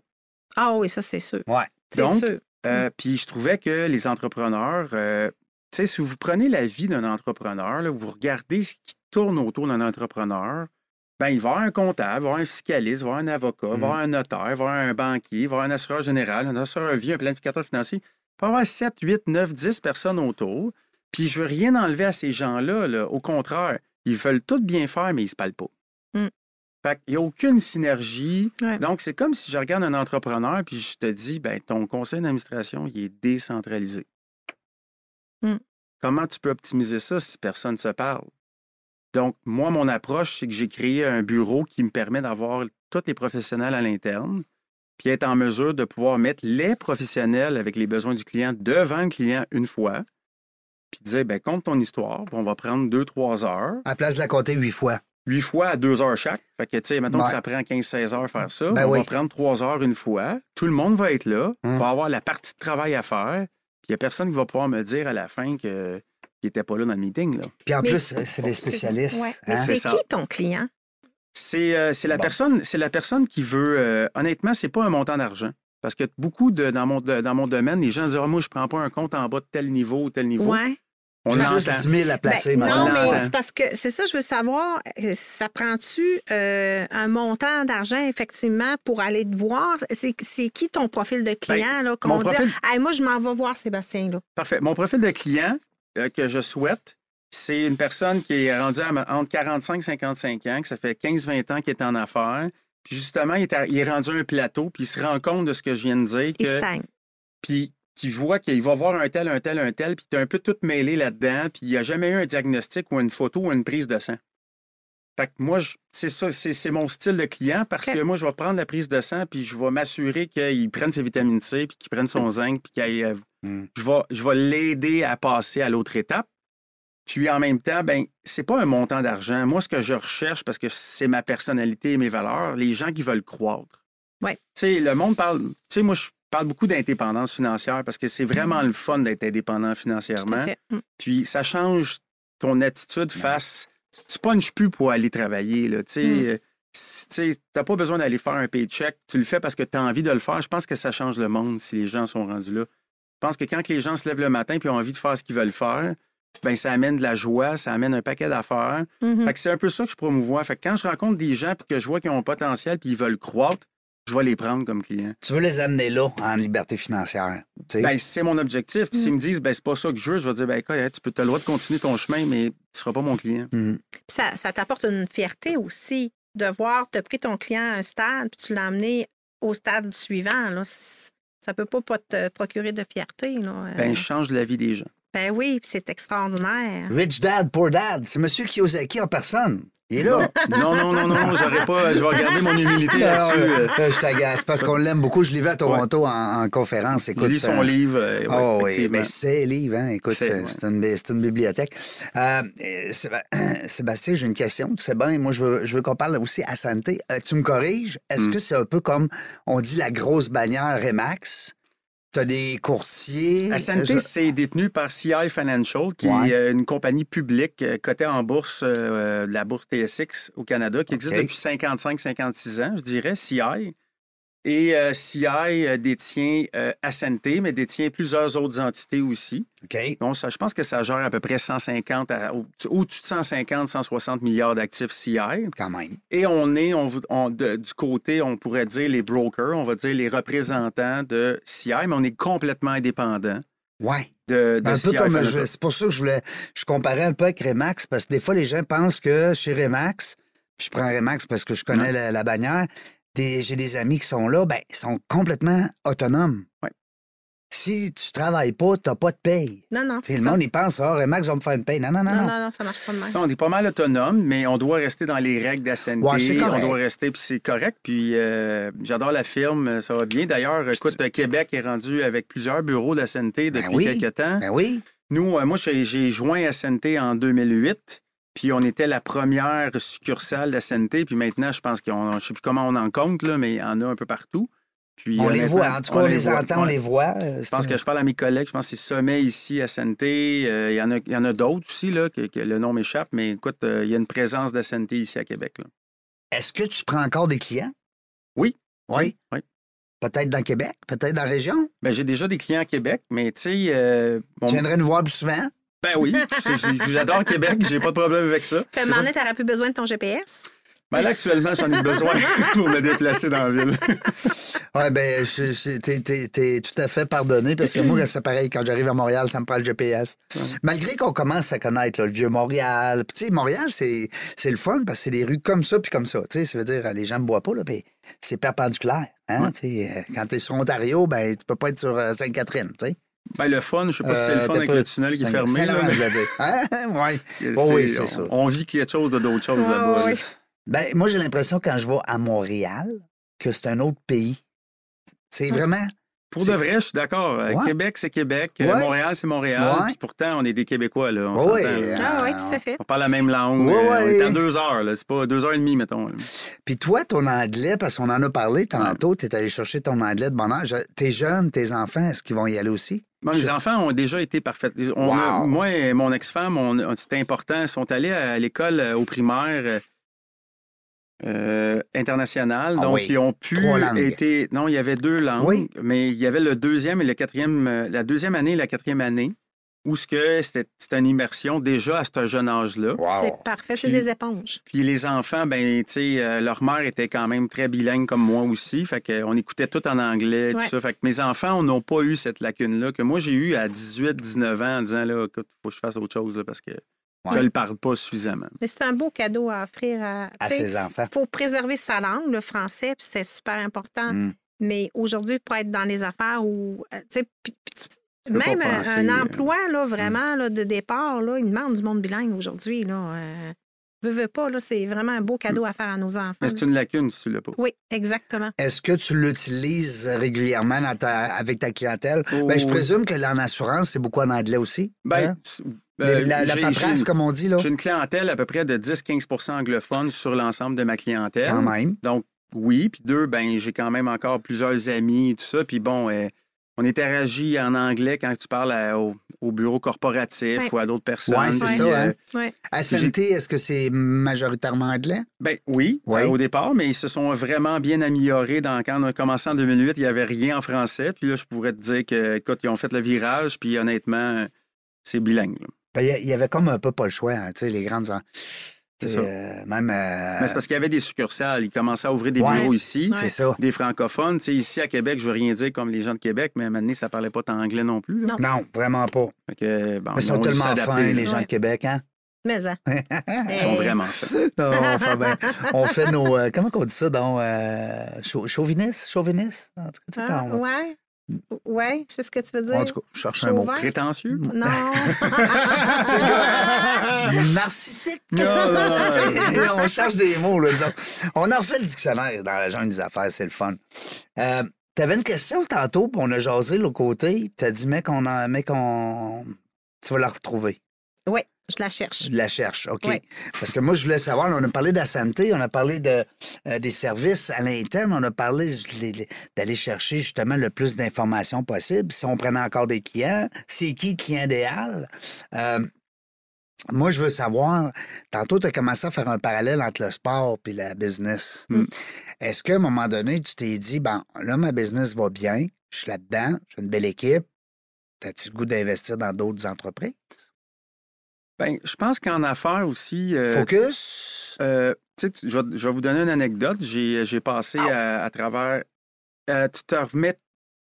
Ah oui, ça, c'est sûr. Ouais. C'est Donc, sûr. Euh, Puis je trouvais que les entrepreneurs, euh, sais, si vous prenez la vie d'un entrepreneur, là, vous regardez ce qui tourne autour d'un entrepreneur, ben, il va y avoir un comptable, il va y avoir un fiscaliste, il va y avoir un avocat, il va y avoir un notaire, il va y avoir un banquier, il va y avoir un assureur général, un assureur vie, un planificateur financier. Il va y avoir 7, 8, 9, 10 personnes autour. Puis je veux rien enlever à ces gens-là. là. Au contraire, ils veulent tout bien faire, mais ils ne se parlent pas. Mm. Fait qu'il n'y a aucune synergie. Ouais. Donc, c'est comme si je regarde un entrepreneur puis je te dis, ben, ton conseil d'administration, il est décentralisé. Mm. Comment tu peux optimiser ça si personne ne se parle? Donc, moi, mon approche, c'est que j'ai créé un bureau qui me permet d'avoir tous les professionnels à l'interne, puis être en mesure de pouvoir mettre les professionnels avec les besoins du client devant le client une fois, puis dire, ben, compte ton histoire, puis on va prendre deux, trois heures, À la place de la compter huit fois. huit fois à deux heures chaque. Fait que, tu sais, mettons que ça prend 15-16 heures faire ça. Ben on oui. va prendre trois heures une fois. Tout le monde va être là. Hum. va avoir la partie de travail à faire. Puis il n'y a personne qui va pouvoir me dire à la fin que qui n'étaient pas là dans le meeting. Là. Puis en Mais plus, c'est- c'est des spécialistes. Ouais. Mais hein? c'est qui ton client? C'est euh, c'est la, Bon. personne- c'est la personne qui veut. euh, honnêtement, c'est pas un montant d'argent. Parce que beaucoup de, dans, mon, de- dans mon domaine, les gens disent Ah, Moi, je prends pas un compte en bas de tel niveau ou tel niveau. Ouais. On juste 10 000 à placer. Ben, maintenant. non, mais c'est parce que c'est ça, je veux savoir, ça prend-tu euh, un montant d'argent, effectivement, pour aller te voir? C'est c'est qui ton profil de client, là? Qu'on Ben, dit, profil- Hey, moi, je m'en vais voir Sébastien, là. Parfait. Mon profil de client euh, que je souhaite, c'est une personne qui est rendue à, entre 45 et 55 ans, que ça fait 15-20 ans qu'il est en affaires. Puis justement, il est, à- il est rendu à un plateau, puis il se rend compte de ce que je viens de dire. Il que- stagne. puis qui voit qu'il va voir un tel, un tel, un tel, puis tu un peu tout mêlé là-dedans, puis il n'y a jamais eu un diagnostic ou une photo ou une prise de sang. Fait que moi, c'est ça, c'est c'est mon style de client parce que moi, je vais prendre la prise de sang, puis je vais m'assurer qu'il prenne ses vitamines C, puis qu'il prenne son zinc, puis qu'il euh, Mm. je vais, je vais l'aider à passer à l'autre étape. Puis en même temps, ben c'est pas un montant d'argent. Moi, ce que je recherche, parce que c'est ma personnalité et mes valeurs, les gens qui veulent croître. Ouais. Tu sais, le monde parle. Tu sais, moi, je parle beaucoup d'indépendance financière parce que c'est vraiment le fun d'être indépendant Tout à financièrement. fait. Mm. Puis ça change ton attitude face. Tu punches plus pour aller travailler. Là, tu sais, Mm. euh, tu n'as pas besoin d'aller faire un paycheck. Tu le fais parce que tu as envie de le faire. Je pense que ça change le monde si les gens sont rendus là. Je pense que quand que les gens se lèvent le matin et ont envie de faire ce qu'ils veulent faire, ben ça amène de la joie, ça amène un paquet d'affaires. Mhm. Fait que c'est un peu ça que je promouvois. Fait que quand je rencontre des gens et que je vois qu'ils ont un potentiel puis ils veulent croître, je vais les prendre comme clients. Tu veux les amener là, en liberté financière. tu sais? Ben, c'est mon objectif. Puis s'ils Mm. me disent, ben, c'est pas ça que je veux, je vais dire, ben, écoute, tu peux, as le droit de continuer ton chemin, mais tu seras pas mon client. Mm. Puis ça, ça t'apporte une fierté aussi de voir, tu as pris ton client à un stade, puis tu l'as amené au stade suivant. Là. Ça peut pas, pas te procurer de fierté. Là. Euh, Ben, je change la vie des gens. ben oui, puis c'est extraordinaire. Rich Dad, Poor Dad, c'est M. Kiyosaki en personne. Il est là? Non, non, non, non, j'aurais pas. Je vais regarder mon humilité là-dessus. Non, euh, euh, je t'agace parce qu'on l'aime beaucoup. Je l'ai vu à Toronto en, en conférence. Écoute, lis son un- livre. euh, ouais, Oh oui, mais c'est livre, hein? Écoute, C'est, ouais. une, bibliothèque. Euh, Séba- Sébastien, j'ai une question. Tu sais bien, moi, je veux, je veux qu'on parle aussi à santé. Euh, tu me corriges? Est-ce Mm. que c'est un peu comme on dit la grosse bannière Remax? Tu as des coursiers. La santé, Je- c'est détenu par CI Financial, qui Ouais. est une compagnie publique euh, cotée en bourse, euh, de la bourse TSX au Canada, qui existe depuis 55-56 ans, je dirais, CI. Et euh, CI euh, détient euh, Ascenté, mais détient plusieurs autres entités aussi. OK. Donc, ça, je pense que ça gère à peu près 150, à, au- au-dessus de 150, 160 milliards d'actifs CI. Quand même. Et on est on, on- de- du côté, on pourrait dire les brokers, on va dire les représentants de CI, mais on est complètement indépendant Ouais. de, de Un CI peu comme Financial. je- c'est pour ça que je voulais je comparais un peu avec Remax parce que des fois les gens pensent que chez Remax, je prends Remax parce que je connais la, la bannière, j'ai des amis qui sont là, ben ils sont complètement autonomes. Ouais. Si tu travailles pas, tu n'as pas de paye. Non, non, c'est le ça. monde, il pense, ah, Remax va me faire une paye. Non, non, non, Non, non. non, non, ça marche pas de même. On est pas mal autonome, mais on doit rester dans les règles d'ASNT. Ouais, c'est on correct. doit rester, puis c'est correct. Puis euh, j'adore la firme, ça va bien. D'ailleurs, écoute, Québec est rendu avec plusieurs bureaux d'ASNT depuis oui. quelques temps. Ben oui. Nous, euh, moi, j'ai j'ai joint ASNT en 2008. Puis on était la première succursale d'ASNT. Puis maintenant, je pense qu'on, je ne sais plus comment on en compte, là, mais il y en a un peu partout. Puis, On les voit. En tout cas, on, les, voit, entend, on les voit. Euh, Je pense que je parle à mes collègues. Je pense que c'est Sommet ici à Santé. Euh, il y en a, il y en a d'autres aussi, là, que, que le nom m'échappe. Mais écoute, euh, il y a une présence de Santé ici à Québec. Est-ce que tu prends encore des clients? Oui. Oui? Oui. Peut-être dans Québec, peut-être dans la région? Ben, j'ai déjà des clients à Québec, mais tu sais, euh, bon, Tu viendrais nous voir plus souvent? Ben oui, j'adore Québec, j'ai pas de problème avec ça. Fait un moment donné, t'aurais plus besoin de ton GPS. Ben là, actuellement, j'en ai besoin pour me déplacer dans la ville. Oui, ben, je- je- t'es, t'es- t'es tout à fait pardonné parce que moi, c'est pareil, quand j'arrive à Montréal, ça me prend le GPS. Malgré qu'on commence à connaître là, le vieux Montréal. Puis, tu sais, Montréal, c'est, c'est le fun parce que c'est des rues comme ça puis comme ça. Tu sais, ça veut dire, les gens ne boivent pas, là, puis c'est perpendiculaire. Hein? Tu sais, euh, quand t'es sur Ontario, ben, tu peux pas être sur euh, Sainte-Catherine, tu sais. Ben, le fun, je sais pas si c'est le Euh, fun avec le tunnel qui est fermé. Là, je voulais dire. Hein? Ouais. mais Oh oui, c'est- ça. on, vit quelque chose de d'autres choses là-bas. ouais. là. Ben, moi, j'ai l'impression quand je vais à Montréal que c'est un autre pays. C'est Hum. vraiment Pour de vrai, je suis d'accord. Euh, Ouais. Québec, c'est Québec. Euh, Ouais. Montréal, c'est Montréal. Ouais. Puis pourtant, on est des Québécois, là. On. Ah oui, tout à fait. On parle la même langue. Ouais, euh, ouais. On est à deux heures, là. C'est pas deux heures et demie, mettons. là. Puis toi, ton anglais, parce qu'on en a parlé tantôt, tu es allé chercher ton anglais de bon âge. Tes jeunes, tes enfants, est-ce qu'ils vont y aller aussi? Bon, Je- les enfants ont déjà été parfaits. On a- Wow. moi et mon ex-femme, c'était important. Ils sont allés à l'école au primaire euh, euh, internationale. Ah donc, oui. ils ont pu été- Non, il y avait deux langues, Oui. mais il y avait le deuxième et le quatrième, euh, la deuxième année et la quatrième année, où ce que c'était une immersion déjà à ce jeune âge-là. C'est parfait, c'est des éponges. Puis les enfants, ben, tu sais, euh, leur mère était quand même très bilingue comme moi aussi. Fait qu'on écoutait tout en anglais, tout ça. Fait que mes enfants n'ont pas eu cette lacune-là que moi j'ai eu à 18, 19 ans en disant, là, écoute, faut que je fasse autre chose là, parce que je ne le parle pas suffisamment. Mais c'est un beau cadeau à offrir à. Ses enfants. Il faut préserver sa langue, le français, puis c'était super important. Mm. Mais aujourd'hui, pour être dans les affaires ou. euh, même un- penser, un euh, emploi, là, vraiment, là, de départ, là, il demande du monde bilingue aujourd'hui. Là. Euh, veux, veux pas, là, c'est vraiment un beau cadeau à faire à nos enfants. Mais c'est une lacune si tu l'as pas. Oui, exactement. Est-ce que tu l'utilises régulièrement dans ta- avec ta clientèle? Oh, Ben, je oui. présume que en assurance, c'est beaucoup en anglais aussi. Ben, hein? Euh, la, la paperasse, comme on dit, là, J'ai une clientèle à peu près de 10-15% anglophone sur l'ensemble de ma clientèle. quand même. Donc, oui. Puis deux, ben, j'ai quand même encore plusieurs amis et tout ça. Puis bon, euh, on interagit en anglais quand tu parles à- au, au bureau corporatif Ouais. ou à d'autres personnes. Ouais, c'est ça, euh, hein? Oui. À est-ce que c'est majoritairement anglais? Ben oui, Oui. euh, au départ, mais ils se sont vraiment bien améliorés. Dans, quand on a commencé en 2008, il n'y avait rien en français. Puis là, je pourrais te dire que, écoute, ils ont fait le virage, puis honnêtement, c'est bilingue. là. Ben, Il y avait comme un peu pas le choix, hein, tu sais, les grandes... en- C'est ça. euh, même... euh, Mais c'est parce qu'il y avait des succurales. Ils commençaient à ouvrir des Ouais. bureaux ici. Ouais. ça. Des francophones. Tu sais, ici, à Québec, je veux rien dire comme les gens de Québec, mais à un moment donné, ça parlait pas tant anglais non plus. Non. Non, vraiment pas. Bon, Mais ils sont tellement fins, les gens de Québec, hein? Mais hein. Ils sont vraiment faits. Non, enfin, ben, on fait nos... euh, comment on dit ça, donc? Euh, chau- chauviniste? Chauviniste? En tout cas, tu sais, Ah, quand on- ouais. Ouais, je sais ce que tu veux dire. En tout cas, je cherche un mot. Prétentieux? Non. Narcissique. Non, non, non, on cherche des mots, là, disons. On en refait le dictionnaire dans la jungle des affaires, c'est le fun. Euh, T'avais une question tantôt, puis on a jasé l'autre côté, puis t'as dit, mec, on en, mec, on... tu vas la retrouver. oui, je la cherche. Je la cherche, OK. Ouais. Parce que moi, je voulais savoir, on a parlé de la santé, on a parlé de, euh, des services à l'interne, on a parlé d'aller chercher justement le plus d'informations possible. Si on prenait encore des clients, c'est qui le client idéal? Euh, moi, je veux savoir, tantôt, tu as commencé à faire un parallèle entre le sport et la business. Mm. Est-ce qu'à un moment donné, tu t'es dit, bon, là, ma business va bien, je suis là-dedans, j'ai une belle équipe, as-tu le goût d'investir dans d'autres entreprises? Ben, je pense qu'en affaires aussi. euh, Focus? euh, tu sais, tu- je, vais, vous donner une anecdote. J'ai j'ai passé à, à travers. euh, tu te remets.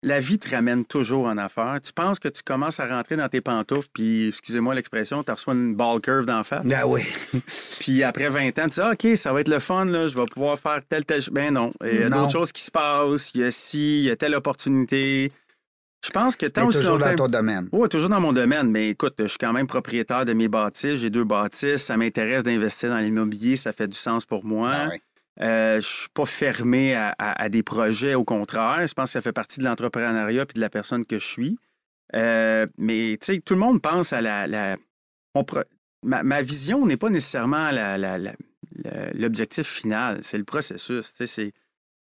La vie te ramène toujours en affaires. Tu penses que tu commences à rentrer dans tes pantoufles, puis, excusez-moi l'expression, tu reçois une ball curve d'en face? Ah oui. Puis après 20 ans, tu dis, Ah, OK, ça va être le fun, là, je vais pouvoir faire telle, telle. Ben non. Il y a d'autres choses qui se passent. Il y a ci, il y a telle opportunité. Je pense que tant Mais aussi toujours dans ton domaine. oui, toujours dans mon domaine, mais écoute, je suis quand même propriétaire de mes bâtisses. J'ai deux bâtisses. Ça m'intéresse d'investir dans l'immobilier. Ça fait du sens pour moi. Ah oui. Euh, je suis pas fermé à, à- à des projets, au contraire. Je pense que ça fait partie de l'entrepreneuriat et de la personne que je suis. Euh, mais tu sais, tout le monde pense à la. la- on pre- ma, ma vision n'est pas nécessairement la- la- l'objectif final, c'est le processus. tu sais, C'est,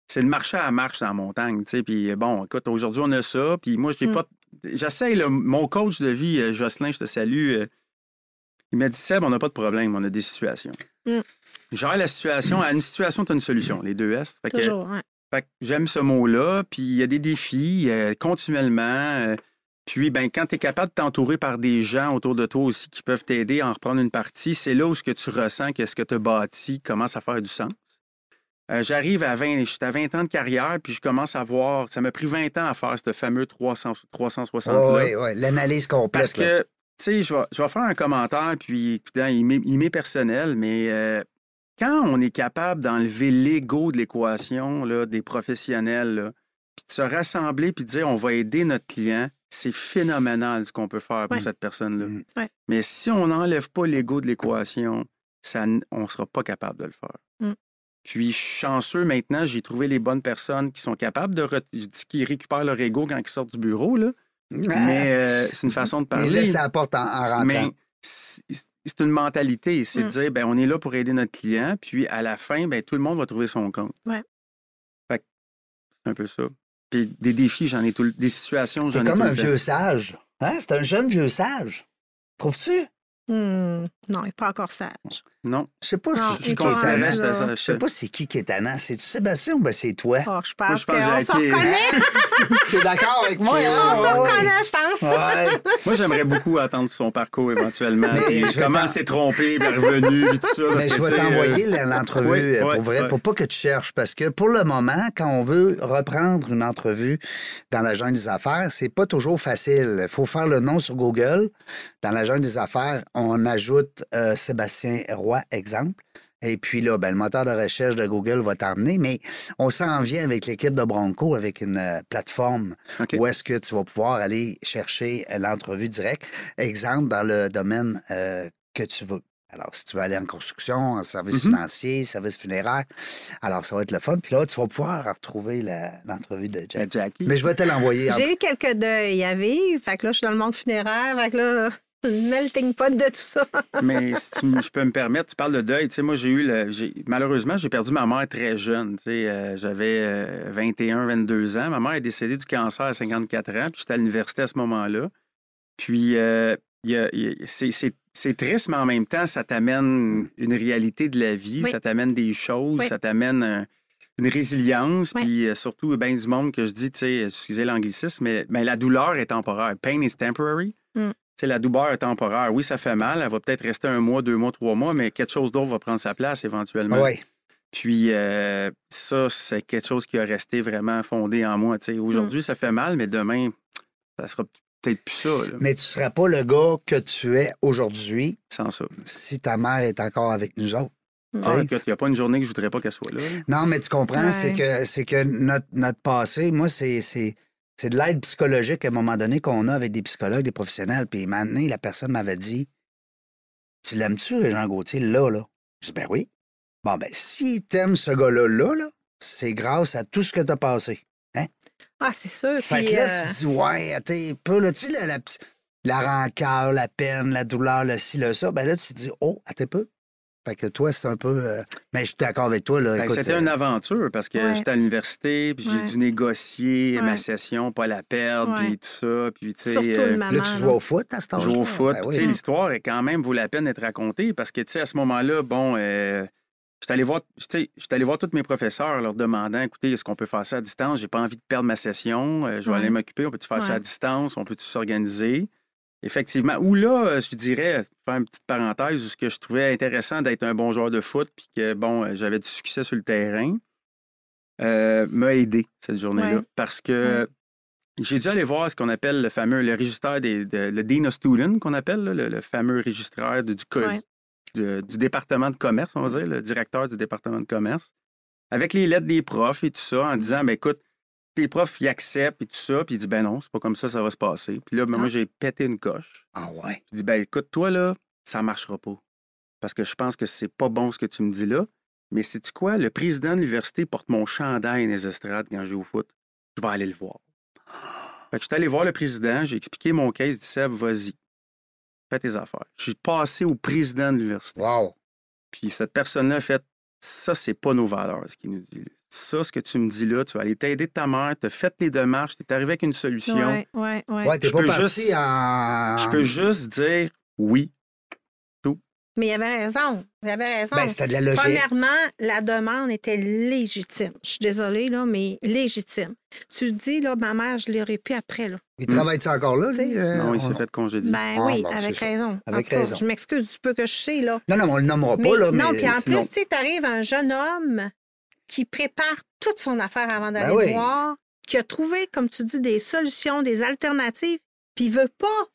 c'est le marché à marche dans la montagne. tu sais. Puis bon, écoute, aujourd'hui, on a ça. Puis moi, je n'ai Mm. pas. J'essaie, là, mon coach de vie, euh, Jocelyn, je te salue. euh, il m'a dit Seb, on n'a pas de problème, on a des situations. Mm. Gère la situation. À une situation, tu as une solution, les deux S. Fait que- Toujours, ouais. fait que j'aime ce mot-là. Puis il y a des défis euh, continuellement. euh, puis ben, quand tu es capable de t'entourer par des gens autour de toi aussi qui peuvent t'aider à en reprendre une partie, c'est là où ce que tu ressens que ce que tu as bâti commence à faire du sens. Euh, J'arrive à 20, je suis à 20 ans de carrière, puis je commence à voir, ça m'a pris 20 ans à faire ce fameux 300, 360 là. Oui, oui, l'analyse complète. Parce que, tu sais, je vais, je vais faire un commentaire, puis écoutez, il m'est personnel, mais euh, quand on est capable d'enlever l'ego de l'équation là, des professionnels, là, puis de se rassembler, puis de dire on va aider notre client, c'est phénoménal ce qu'on peut faire pour Ouais. cette personne-là. Mm. Ouais. Mais si on n'enlève pas l'ego de l'équation, ça on ne sera pas capable de le faire. Mm. Puis chanceux maintenant, j'ai trouvé les bonnes personnes qui sont capables de re- je dis qui récupèrent leur ego quand ils sortent du bureau là. Mais euh, c'est une façon de. Et parler. laisse la porte en, en rentrant. Mais c'est une mentalité, c'est de Mm. dire ben on est là pour aider notre client, puis à la fin ben tout le monde va trouver son compte. Ouais. Fait que c'est un peu ça. Puis des défis, j'en ai tout le- des situations, j'en ai comme tout un le temps. vieux sage. Hein? C'est un jeune vieux sage. Trouves-tu? Hmm, non, il n'est pas encore sage. Non, Je sais pas Non, si qui est tannant. Je sais pas c'est qui qui est tannant. C'est-tu Sébastien ou ben c'est toi? Oh, je pense, je pense qu'on que se reconnaît. T'es d'accord avec moi? hein? On se reconnaît, je pense. Ouais. Moi, j'aimerais beaucoup attendre son parcours éventuellement. Mais je comment s'est trompé, puis tout ça. Mais je vais sais, t'envoyer euh, l'entrevue oui, euh, ouais, pour vrai, ouais. pour pas que tu cherches. Parce que pour le moment, quand on veut reprendre une entrevue dans la jungle des affaires, c'est pas toujours facile. Il faut faire le nom sur Google. Dans la jungle des affaires, on ajoute euh, Sébastien Roy, exemple. Et puis là, ben, le moteur de recherche de Google va t'emmener, mais on s'en vient avec l'équipe de Bronco avec une euh, plateforme où est-ce que tu vas pouvoir aller chercher euh, l'entrevue directe. Exemple, dans le domaine euh, que tu veux. Alors, si tu veux aller en construction, en service Mhm. financier, service funéraire, alors ça va être le fun. Puis là, tu vas pouvoir retrouver l'entrevue de Jack. Jackie. Mais je vais te l'envoyer. en- J'ai eu quelques deuils à vivre. Fait que là, je suis dans le monde funéraire. Fait que là, là, une melting pot de tout ça. Mais si tu je peux me permettre, tu parles de deuil. Tu sais, moi, j'ai eu le. Malheureusement, j'ai perdu ma mère très jeune. Tu sais, euh, j'avais euh, 21, 22 ans. Ma mère est décédée du cancer à 54 ans, puis j'étais à l'université à ce moment-là. Puis, euh, c'est- c'est c'est triste, mais en même temps, ça t'amène une réalité de la vie, Oui. ça t'amène des choses, Oui. ça t'amène euh, une résilience, Oui. puis euh, surtout, bien du monde que je dis, tu sais, excusez l'anglicisme, mais, mais la douleur est temporaire. Pain is temporary. Mm. Tu sais, la douleur est temporaire. Oui, ça fait mal. Elle va peut-être rester un mois, deux mois, trois mois, mais quelque chose d'autre va prendre sa place éventuellement. Oui. Puis euh, ça, c'est quelque chose qui a resté vraiment fondé en moi. tu sais. Aujourd'hui, ça fait mal, mais demain, ça sera peut-être plus ça, là, Mais tu ne seras pas le gars que tu es aujourd'hui sans ça. si ta mère est encore avec nous autres. Ah, sais. écoute, il n'y a pas une journée que je voudrais pas qu'elle soit là. là. Non, mais tu comprends, Ouais. c'est que c'est que notre, notre passé, moi, c'est, c'est, de l'aide psychologique à un moment donné qu'on a avec des psychologues, des professionnels. Puis maintenant, la personne m'avait dit Tu l'aimes-tu, Jean Gauthier, là, là? Je dis Ben oui. Bon, ben, si t'aimes ce gars-là, là, là, c'est grâce à tout ce que t'as passé. Ah, c'est sûr. Fait Puis, que là, euh, tu dis Ouais, un peu, là, tu sais, la, la, la rancœur, la peine, la douleur, le ci, le ça. Ben là, tu te dis Oh, attends un peu. Fait que toi, c'est un peu. euh, Mais je suis d'accord avec toi, là. Ben, C'était euh, une aventure parce que Ouais. j'étais à l'université, puis j'ai Ouais. dû négocier ma session, pas la perdre, Ouais. puis tout ça. Puis, tu sais, surtout euh, maman. Là, tu joues au foot à cet âge jouer au foot. Ben oui. tu sais, l'histoire est quand même vaut la peine d'être racontée parce que, tu sais, à ce moment-là, bon, euh, j'étais allé voir, tu sais, j'étais allé voir tous mes professeurs leur demandant, écoutez, est-ce qu'on peut faire ça à distance? J'ai pas envie de perdre ma session. Euh, je vais aller m'occuper. On peut-tu faire ça à distance? On peut-tu s'organiser? Effectivement. Ou là, euh, je dirais, faire une petite parenthèse, où ce que je trouvais intéressant d'être un bon joueur de foot, puis que, bon, euh, j'avais du succès sur le terrain, euh, m'a aidé cette journée-là. Ouais. Parce que j'ai dû aller voir ce qu'on appelle le fameux, le registraire des, de- le Dean of Student, qu'on appelle, là, le, le fameux registraire de- du, co- Ouais. de- du département de commerce, on va dire, le directeur du département de commerce, avec les lettres des profs et tout ça, en disant, ben écoute, tes profs, ils acceptent et tout ça, puis ils disent, ben non, c'est pas comme ça, ça va se passer. Puis là, ben, moi, Ah. j'ai pété une coche. Ah ouais. Je dis, ben écoute, toi, là, ça marchera pas. Parce que je pense que c'est pas bon ce que tu me dis là. Mais sais-tu quoi? Le président de l'université porte mon chandail dans les estrades quand je joue au foot. Je vais aller le voir. Fait que je suis allé voir le président, j'ai expliqué mon case, il dit Seb, vas-y, fais tes affaires. Je suis passé au président de l'université. Wow. Puis cette personne-là a fait ça, c'est pas nos valeurs, ce qu'il nous dit. Ça, ce que tu me dis là, tu vas aller t'aider de ta mère, tu as fait les démarches, tu es arrivé avec une solution. Ouais, ouais, ouais. Ouais, t'es Je pas peux parti juste- en. Je peux juste dire oui. Mais il avait raison. Il avait raison. Ben, c'était de la logique. Premièrement, la demande était légitime. Je suis désolée, là, mais légitime. Tu dis, là, ma mère, je l'aurais pu après, là. Il travaille-tu encore là, lui? Euh, Non, il s'est on- fait congédier. Ben Ah, oui, bon, avec ça. raison. En Avec tout cas, raison. Je m'excuse du peu que je sais, là. Non, non, on le nommera Mais- pas, là. non, mais puis en plus, tu sais, t'arrives un jeune homme qui prépare toute son affaire avant d'aller Ben oui. voir, qui a trouvé, comme tu dis, des solutions, des alternatives, puis il veut pas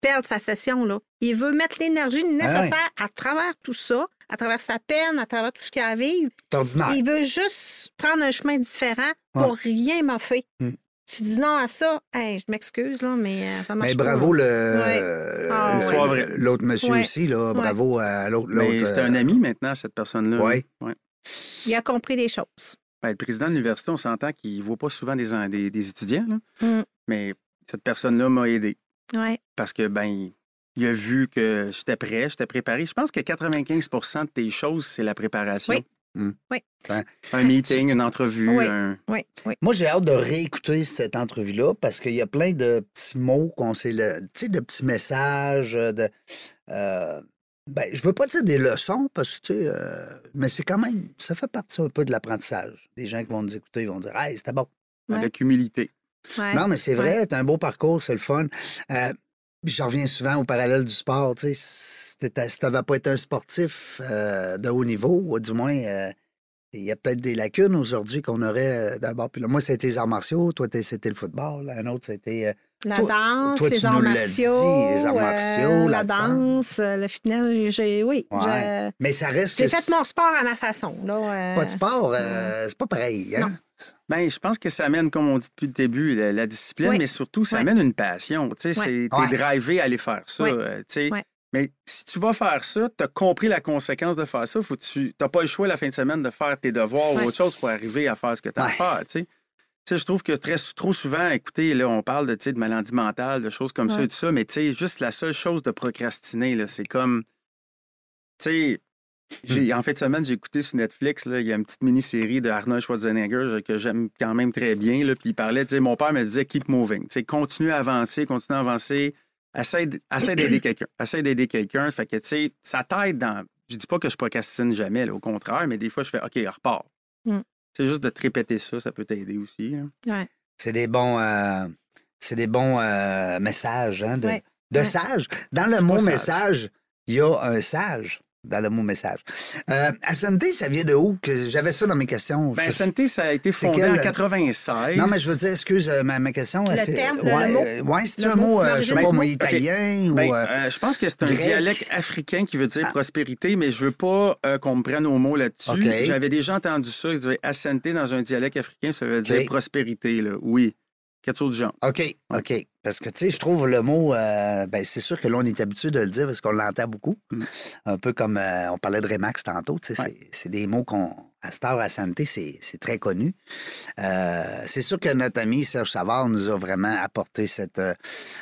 perdre sa session, là. Il veut mettre l'énergie Ben nécessaire à travers tout ça, à travers sa peine, à travers tout ce qu'il a à vivre. C'est ordinaire. Il veut juste prendre un chemin différent pour rien m'offrir. Hmm. Tu dis non à ça, hey, je m'excuse, là, mais euh, ça marche Mais pas. bravo le Ouais. euh, Ah, ouais. L'autre monsieur Ouais. aussi là, bravo à l'autre Mais l'autre, c'est euh, un ami maintenant, cette personne-là. Ouais. Il a compris des choses. Ben, le président de l'université, on s'entend qu'il ne voit pas souvent des, des, des étudiants, là. Mm. mais cette personne-là m'a aidé Ouais. parce que ben il- il a vu que j'étais prêt, j'étais préparé. Je pense que 95% de tes choses, c'est la préparation. Oui. Mm. Oui. Ben, Un meeting, une entrevue, Oui. un... Oui, oui. Moi, j'ai hâte de réécouter cette entrevue-là parce qu'il y a plein de petits mots qu'on sait, le- tu sais, de petits messages, de. euh, ben, je veux pas dire des leçons parce que, tu sais, euh, mais c'est quand même, ça fait partie un peu de l'apprentissage. Les gens qui vont nous écouter vont dire, hey, c'était bon. Ouais. avec humilité. Ouais. Non, mais c'est Ouais. vrai, t'as un beau parcours, c'est le fun. Euh, je reviens souvent au parallèle du sport, tu sais. Si t'avais pas été un sportif euh, de haut niveau, ou du moins, euh, il y a peut-être des lacunes aujourd'hui qu'on aurait euh, d'abord. Puis là, moi, c'était les arts martiaux, toi, c'était le football, un autre, c'était. La Toi- danse, toi, les arts martiaux. dit, les arts martiaux, la la danse, le fitness. Oui. Ouais. Mais ça reste J'ai fait mon sport à ma façon. Là, Pas de sport, c'est pas pareil. Hein? Non. Ben, je pense que ça amène, comme on dit depuis le début, la, la discipline, Oui. mais surtout, ça Oui. amène une passion. Tu sais, Oui. t'es drivé à aller faire ça. Oui. euh, tu sais. Oui. Mais si tu vas faire ça, tu as compris la conséquence de faire ça, faut que tu n'as pas le choix la fin de semaine de faire tes devoirs Oui. ou autre chose pour arriver à faire ce que tu as à faire. Tu sais. Tu sais, je trouve que très, trop souvent, écoutez, là, on parle de, tu sais, de maladie mentale, de choses comme ça et tout ça, mais tu sais, juste la seule chose de procrastiner, là, c'est comme. Tu sais, en fin de semaine, j'ai écouté sur Netflix, là, il y a une petite mini-série de Arnold Schwarzenegger je- que j'aime quand même très bien. Là, puis il parlait, tu sais, mon père me disait keep moving. Tu sais, continue à avancer, continue à avancer. Essaye d'aider quelqu'un. Essaye d'aider quelqu'un. Fait que, tu sais, ça t'aide dans. Je dis pas que je procrastine jamais, là, au contraire, mais des fois, je fais OK, repars. Mm. C'est juste de te répéter ça, ça peut t'aider aussi. C'est des bons, euh, c'est des bons euh, messages hein, de, Ouais. de Ouais. sage. Dans le mot sage. message, il y a un sage dans le mot message. Euh, Asante, ça vient de où? J'avais ça dans mes questions. Ben, SNT, ça a été fondé quel- en 96. Non, mais je veux dire, excuse euh, ma, ma question. Le c'est- terme, le- ouais, le mot. euh, ouais, c'est un mot, euh, je sais pas, moi, italien ou. je pense que c'est un grec. dialecte africain qui veut dire Ah. prospérité, mais je veux pas euh, qu'on me prenne au mot là-dessus. J'avais déjà entendu ça. Ils disaient assenté dans un dialecte africain, ça veut dire prospérité. Là. Oui. Quelque chose du genre. OK, OK. Parce que, tu sais, je trouve le mot, euh, ben, c'est sûr que là, on est habitué de le dire parce qu'on l'entend beaucoup. Mm. Un peu comme euh, on parlait de Remax tantôt, tu sais, Ouais. c'est- des mots qu'on, à heure, à santé, c'est très connu. Euh, c'est sûr que notre ami Serge Savard nous a vraiment apporté cette.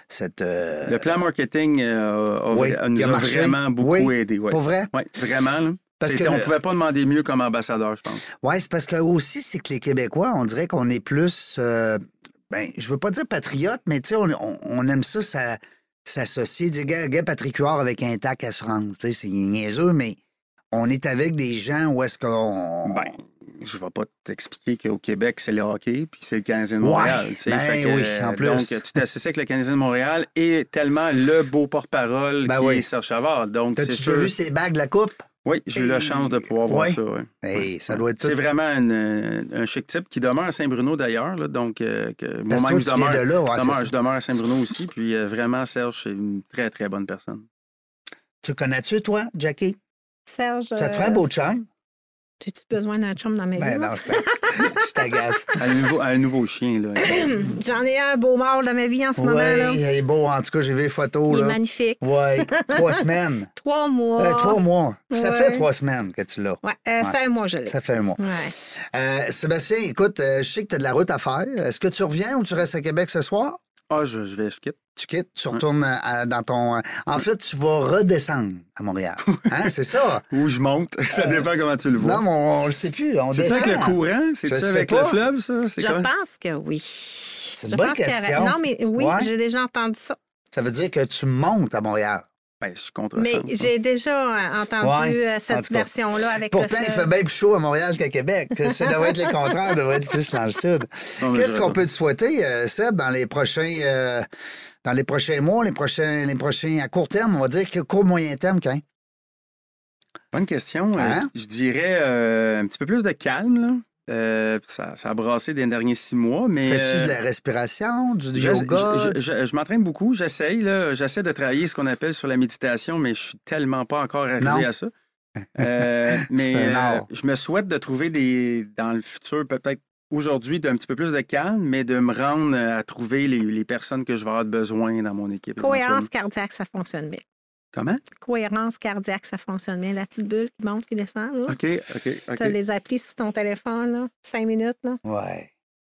cette Le plan marketing a- oui, a- nous a vraiment beaucoup Oui. aidé. Ouais. Pour vrai? Ouais, vraiment. Là. Parce que on ne pouvait pas demander mieux comme ambassadeur, je pense. Oui, c'est parce que aussi, c'est que les Québécois, on dirait qu'on est plus. euh, ben, je veux pas dire patriote, mais tu sais, on, on- on aime ça, ça s'associer. Dire, gars, gars, Patrick Huard avec un tac assurance. Tu sais, c'est niaiseux, mais on est avec des gens où est-ce qu'on. Ben, je ne vais pas t'expliquer qu'au Québec, c'est le hockey, puis c'est le Canadien de Montréal. tu ben Fait que, oui, en plus. Donc, tu t'associes avec le Canadien de Montréal et tellement le beau porte-parole Ben qui oui. est Serge Savard. Donc, T'as-tu sûr. vu ces bagues de la coupe? Oui, j'ai eu la chance de pouvoir voir Ouais. ça. ouais. Hey, ça doit être tout. C'est vraiment une- un chic type qui demeure à Saint-Bruno d'ailleurs. Donc, euh, moi-même, je demeure, de là, ouais, demeure- c'est ça. je demeure à Saint-Bruno aussi. Puis euh, vraiment, Serge, c'est une très, très bonne personne. Tu connais-tu, toi, Jackie? Serge. Ça te ferait un beau chum? J'ai-tu besoin d'un chum dans ma vie? Ben moi? non, je t'a- je t'agace. Un nouveau, un nouveau chien. Là. J'en ai un beau mort dans ma vie en ce moment. Là. Oui, il est beau. En tout cas, j'ai vu les photos. Il est là. magnifique. Oui, trois semaines. Trois mois. Euh, trois mois. Ça Ouais. fait trois semaines que tu l'as. Ouais, euh, ça fait un mois, je l'ai. Ça fait un mois. Ouais. Euh, Sébastien, écoute, euh, je sais que tu as de la route à faire. Est-ce que tu reviens ou tu restes à Québec ce soir? Ah, je, je vais, je quitte. Tu quittes, tu retournes euh, à- dans ton. euh, En fait, tu vas redescendre à Montréal. Hein, c'est ça? Ou je monte. ça dépend comment tu le vois. Non, mais on, on le sait plus. C'est ça avec le courant? C'est ça avec pas. le fleuve, ça? Je quoi? pense que oui. C'est une Je bonne pense qu'il y aurait- question. Non, mais oui, Ouais. j'ai déjà entendu ça. Ça veut dire que tu montes à Montréal. Ben, je suis contre Mais ça. j'ai déjà euh, entendu Ouais, euh, en cette version-là avec Pourtant, le il fait bien plus chaud à Montréal qu'à Québec. Ça devrait être le contraire, ça devrait être plus dans le sud. Mais Qu'est-ce qu'on peut te souhaiter, euh, Seb, dans les prochains euh, dans les prochains mois, les prochains, les prochains à court terme, on va dire que court moyen terme, quand? Bonne question. Hein? Je, je dirais euh, un petit peu plus de calme. Là. Euh, ça, ça a brassé des derniers six mois, mais... Fais-tu euh, de la respiration, du Je, yoga? je- je- je m'entraîne beaucoup, j'essaye. là. J'essaie de travailler ce qu'on appelle sur la méditation, mais je suis tellement pas encore arrivé Non. à ça. Euh, mais euh, je me souhaite de trouver des dans le futur peut-être aujourd'hui d'un petit peu plus de calme, mais de me rendre euh, à trouver les, les personnes que je vais avoir besoin dans mon équipe. Cohérence cardiaque, ça fonctionne bien. Comment? Cohérence cardiaque, ça fonctionne bien. La petite bulle qui monte, qui descend, là. OK, OK, OK. Tu as les applis sur ton téléphone, là. Cinq minutes, là. Ouais.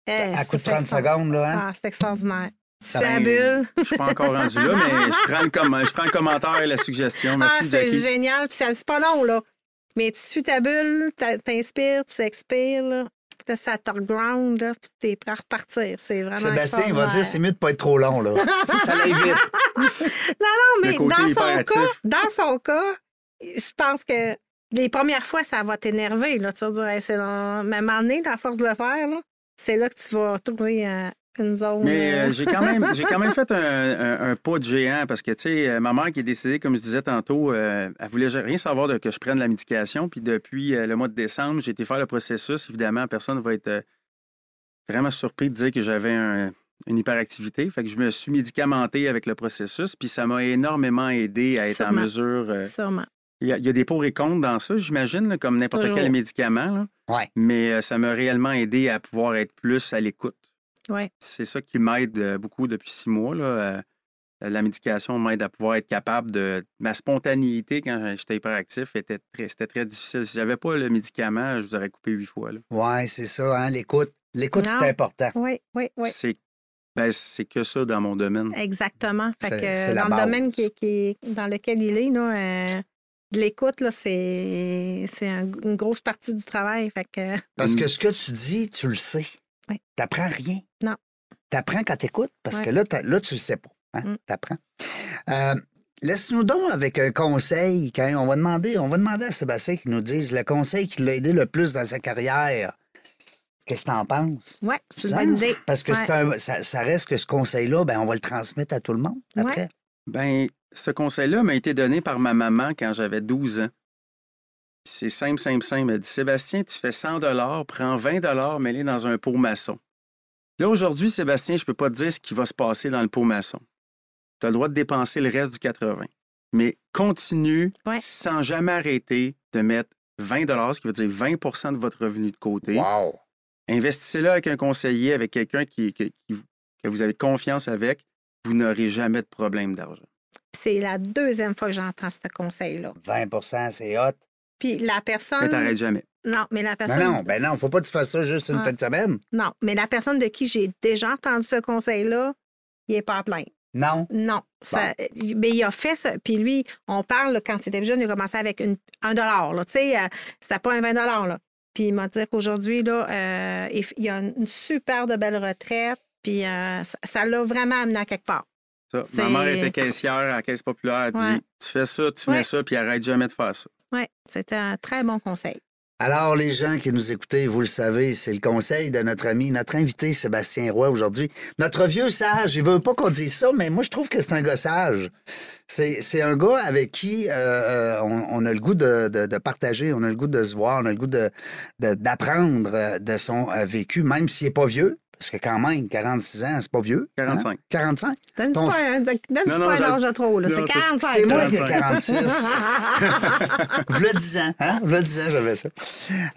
Eh, À coup de c'est 30 extra- secondes, là, hein? Ah, c'est extraordinaire. Tu Ça fais la bulle. Je suis pas encore rendu là, mais je prends le, com- je prends le commentaire et la suggestion. Ah, Merci, c'est Jackie. génial. Puis ça- c'est pas long, là. Mais tu suis ta bulle, t'inspires, tu expires, là. Là, ça te ground, là. Puis t'es prêt à repartir. C'est vraiment Sébastien, il va dire c'est mieux de pas être trop long, là. ça l'aille vite. Non, mais dans son, cas, dans son cas, je pense que les premières fois, ça va t'énerver. Là, tu vas dire, Hey, c'est dans... un moment donné, à force de le faire, là, c'est là que tu vas trouver euh, une zone. Mais euh, euh, j'ai quand même j'ai quand même fait un, un- un pas de géant parce que tu sais euh, ma mère qui est décédée comme je disais tantôt euh, elle voulait rien savoir de que je prenne la médication puis depuis euh, le mois de décembre j'ai été faire le processus évidemment personne va être euh, vraiment surpris de dire que j'avais un- une hyperactivité fait que je me suis médicamenté avec le processus puis ça m'a énormément aidé à être en mesure euh, Sûrement. il y, a, il y a des pour et contre dans ça j'imagine comme n'importe quel médicament là. Ouais. mais euh, ça m'a réellement aidé à pouvoir être plus à l'écoute Ouais. c'est ça qui m'aide euh, beaucoup depuis six mois. Là. Euh, La médication m'aide à pouvoir être capable de. Ma spontanéité quand j'étais hyperactif était très, c'était très difficile. Si j'avais pas le médicament, je vous aurais coupé huit fois. Ouais, c'est ça, hein, l'écoute. L'écoute, c'est important. Oui, oui, oui. C'est ben, c'est que ça dans mon domaine. Exactement. Fait que dans base. le domaine qui, qui- dans lequel il est, là, euh, de l'écoute, c'est, c'est un- une grosse partie du travail. Fait que, Parce que ce que tu dis, tu le sais. Oui. T'apprends rien. Non. T'apprends quand t'écoutes, parce que là, là, tu le sais pas. Hein? Mm. T'apprends. Euh, Laisse-nous donc avec un conseil. Quand on va demander, on va demander à Sébastien qu'il nous dise le conseil qui l'a aidé le plus dans sa carrière. Qu'est-ce que t'en penses? ouais, c'est une Ça, bonne idée. Parce que Ouais. c'est un- ça, ça reste que ce conseil-là, ben, on va le transmettre à tout le monde après. Ben, ce conseil-là m'a été donné par ma maman quand j'avais 12 ans. C'est simple, simple, simple. Elle dit Sébastien, tu fais 100 prends 20 mets-les dans un pot maçon. Là, aujourd'hui, Sébastien, je ne peux pas te dire ce qui va se passer dans le pot maçon. Tu as le droit de dépenser le reste du 80. Mais continue Ouais. sans jamais arrêter de mettre 20 ce qui veut dire 20% de votre revenu de côté. Wow! Investissez-le avec un conseiller, avec quelqu'un qui, qui- qui- que vous avez confiance avec. Vous n'aurez jamais de problème d'argent. C'est la deuxième fois que j'entends ce conseil-là. 20% c'est hot. Puis la personne. Mais t'arrêtes jamais. Non, mais la Non, personne. non, ben non, faut pas que tu fasses ça juste une fin de semaine. Non, mais la personne de qui j'ai déjà entendu ce conseil-là, il n'est pas à plaindre. Non. Non. Ça, mais il a fait ça. Puis lui, on parle, là, quand il était jeune, il a commencé avec une, un dollar. là. Tu sais, euh, c'était pas un 20 là. Puis il m'a dit qu'aujourd'hui, là, euh, il, il a une super de belle retraite. Puis euh, ça- l'a vraiment amené à quelque part. Ça, Ma mère était caissière à la Caisse populaire. Elle Ouais. dit Tu fais ça, tu Ouais. mets ça, puis arrête jamais de faire ça. Oui, c'était un très bon conseil. Alors, les gens qui nous écoutez, vous le savez, c'est le conseil de notre ami, notre invité Sébastien Roy aujourd'hui. Notre vieux sage, il veut pas qu'on dise ça, mais moi, je trouve que c'est un gars sage. C'est un gars avec qui euh, euh, on, a le goût de, de- de partager, on a le goût de se voir, on a le goût de- de- d'apprendre euh, de, son vécu, même s'il est pas vieux. Parce que quand même, 46 ans, c'est pas vieux. hein? 45. 45. Donne-tu Ton- pas, un- pas âge de trop, là? C'est ça- 45. C'est moi qui ai 46. V'là 10 ans, hein? V'là 10 ans, j'avais ça.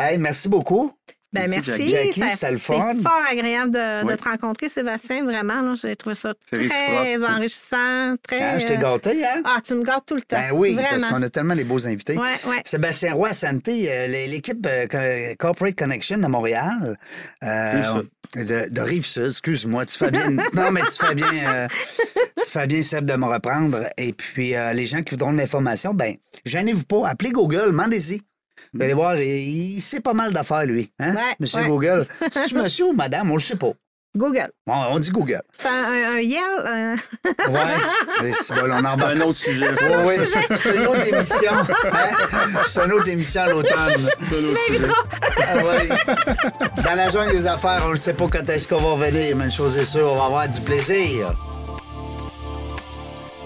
Hey, merci beaucoup. Ben, Merci, merci. Jackie. Ça- c'était le c'est fort agréable de, te rencontrer, Sébastien. Vraiment, j'ai trouvé ça très enrichissant. Très, Hein, je t'ai euh, gâté, hein? Ah, tu me gâtes tout le temps. Ben oui, Vraiment. parce qu'on a tellement des beaux invités. Ouais, ouais. Sébastien Roy Santé, euh, l'équipe euh, Co- Corporate Connection de Montréal. euh, Rive-Sud. de, de Rive-Sud, excuse-moi. Tu fais bien. non, mais tu fais bien. euh, tu fais bien, Seb, de me reprendre. Et puis, euh, les gens qui voudront de l'information, ben, gênez-vous pas. Appelez Google, demandez-y. Vous allez voir, il, il sait pas mal d'affaires, lui. Hein? Ouais, monsieur ouais. Google. C'est-tu monsieur ou madame? On le sait pas. Google. Bon, on dit Google. C'est un, un, un Yell. un- Ouais. Mais c'est bon, on C'est embarque un autre sujet. Oui, ça. oui, c'est une autre émission. Hein? C'est une autre émission à l'automne. C'est sujet. Ah oui. Dans la jungle des affaires, on ne sait pas quand est-ce qu'on va revenir, mais une chose est sûre, on va avoir du plaisir.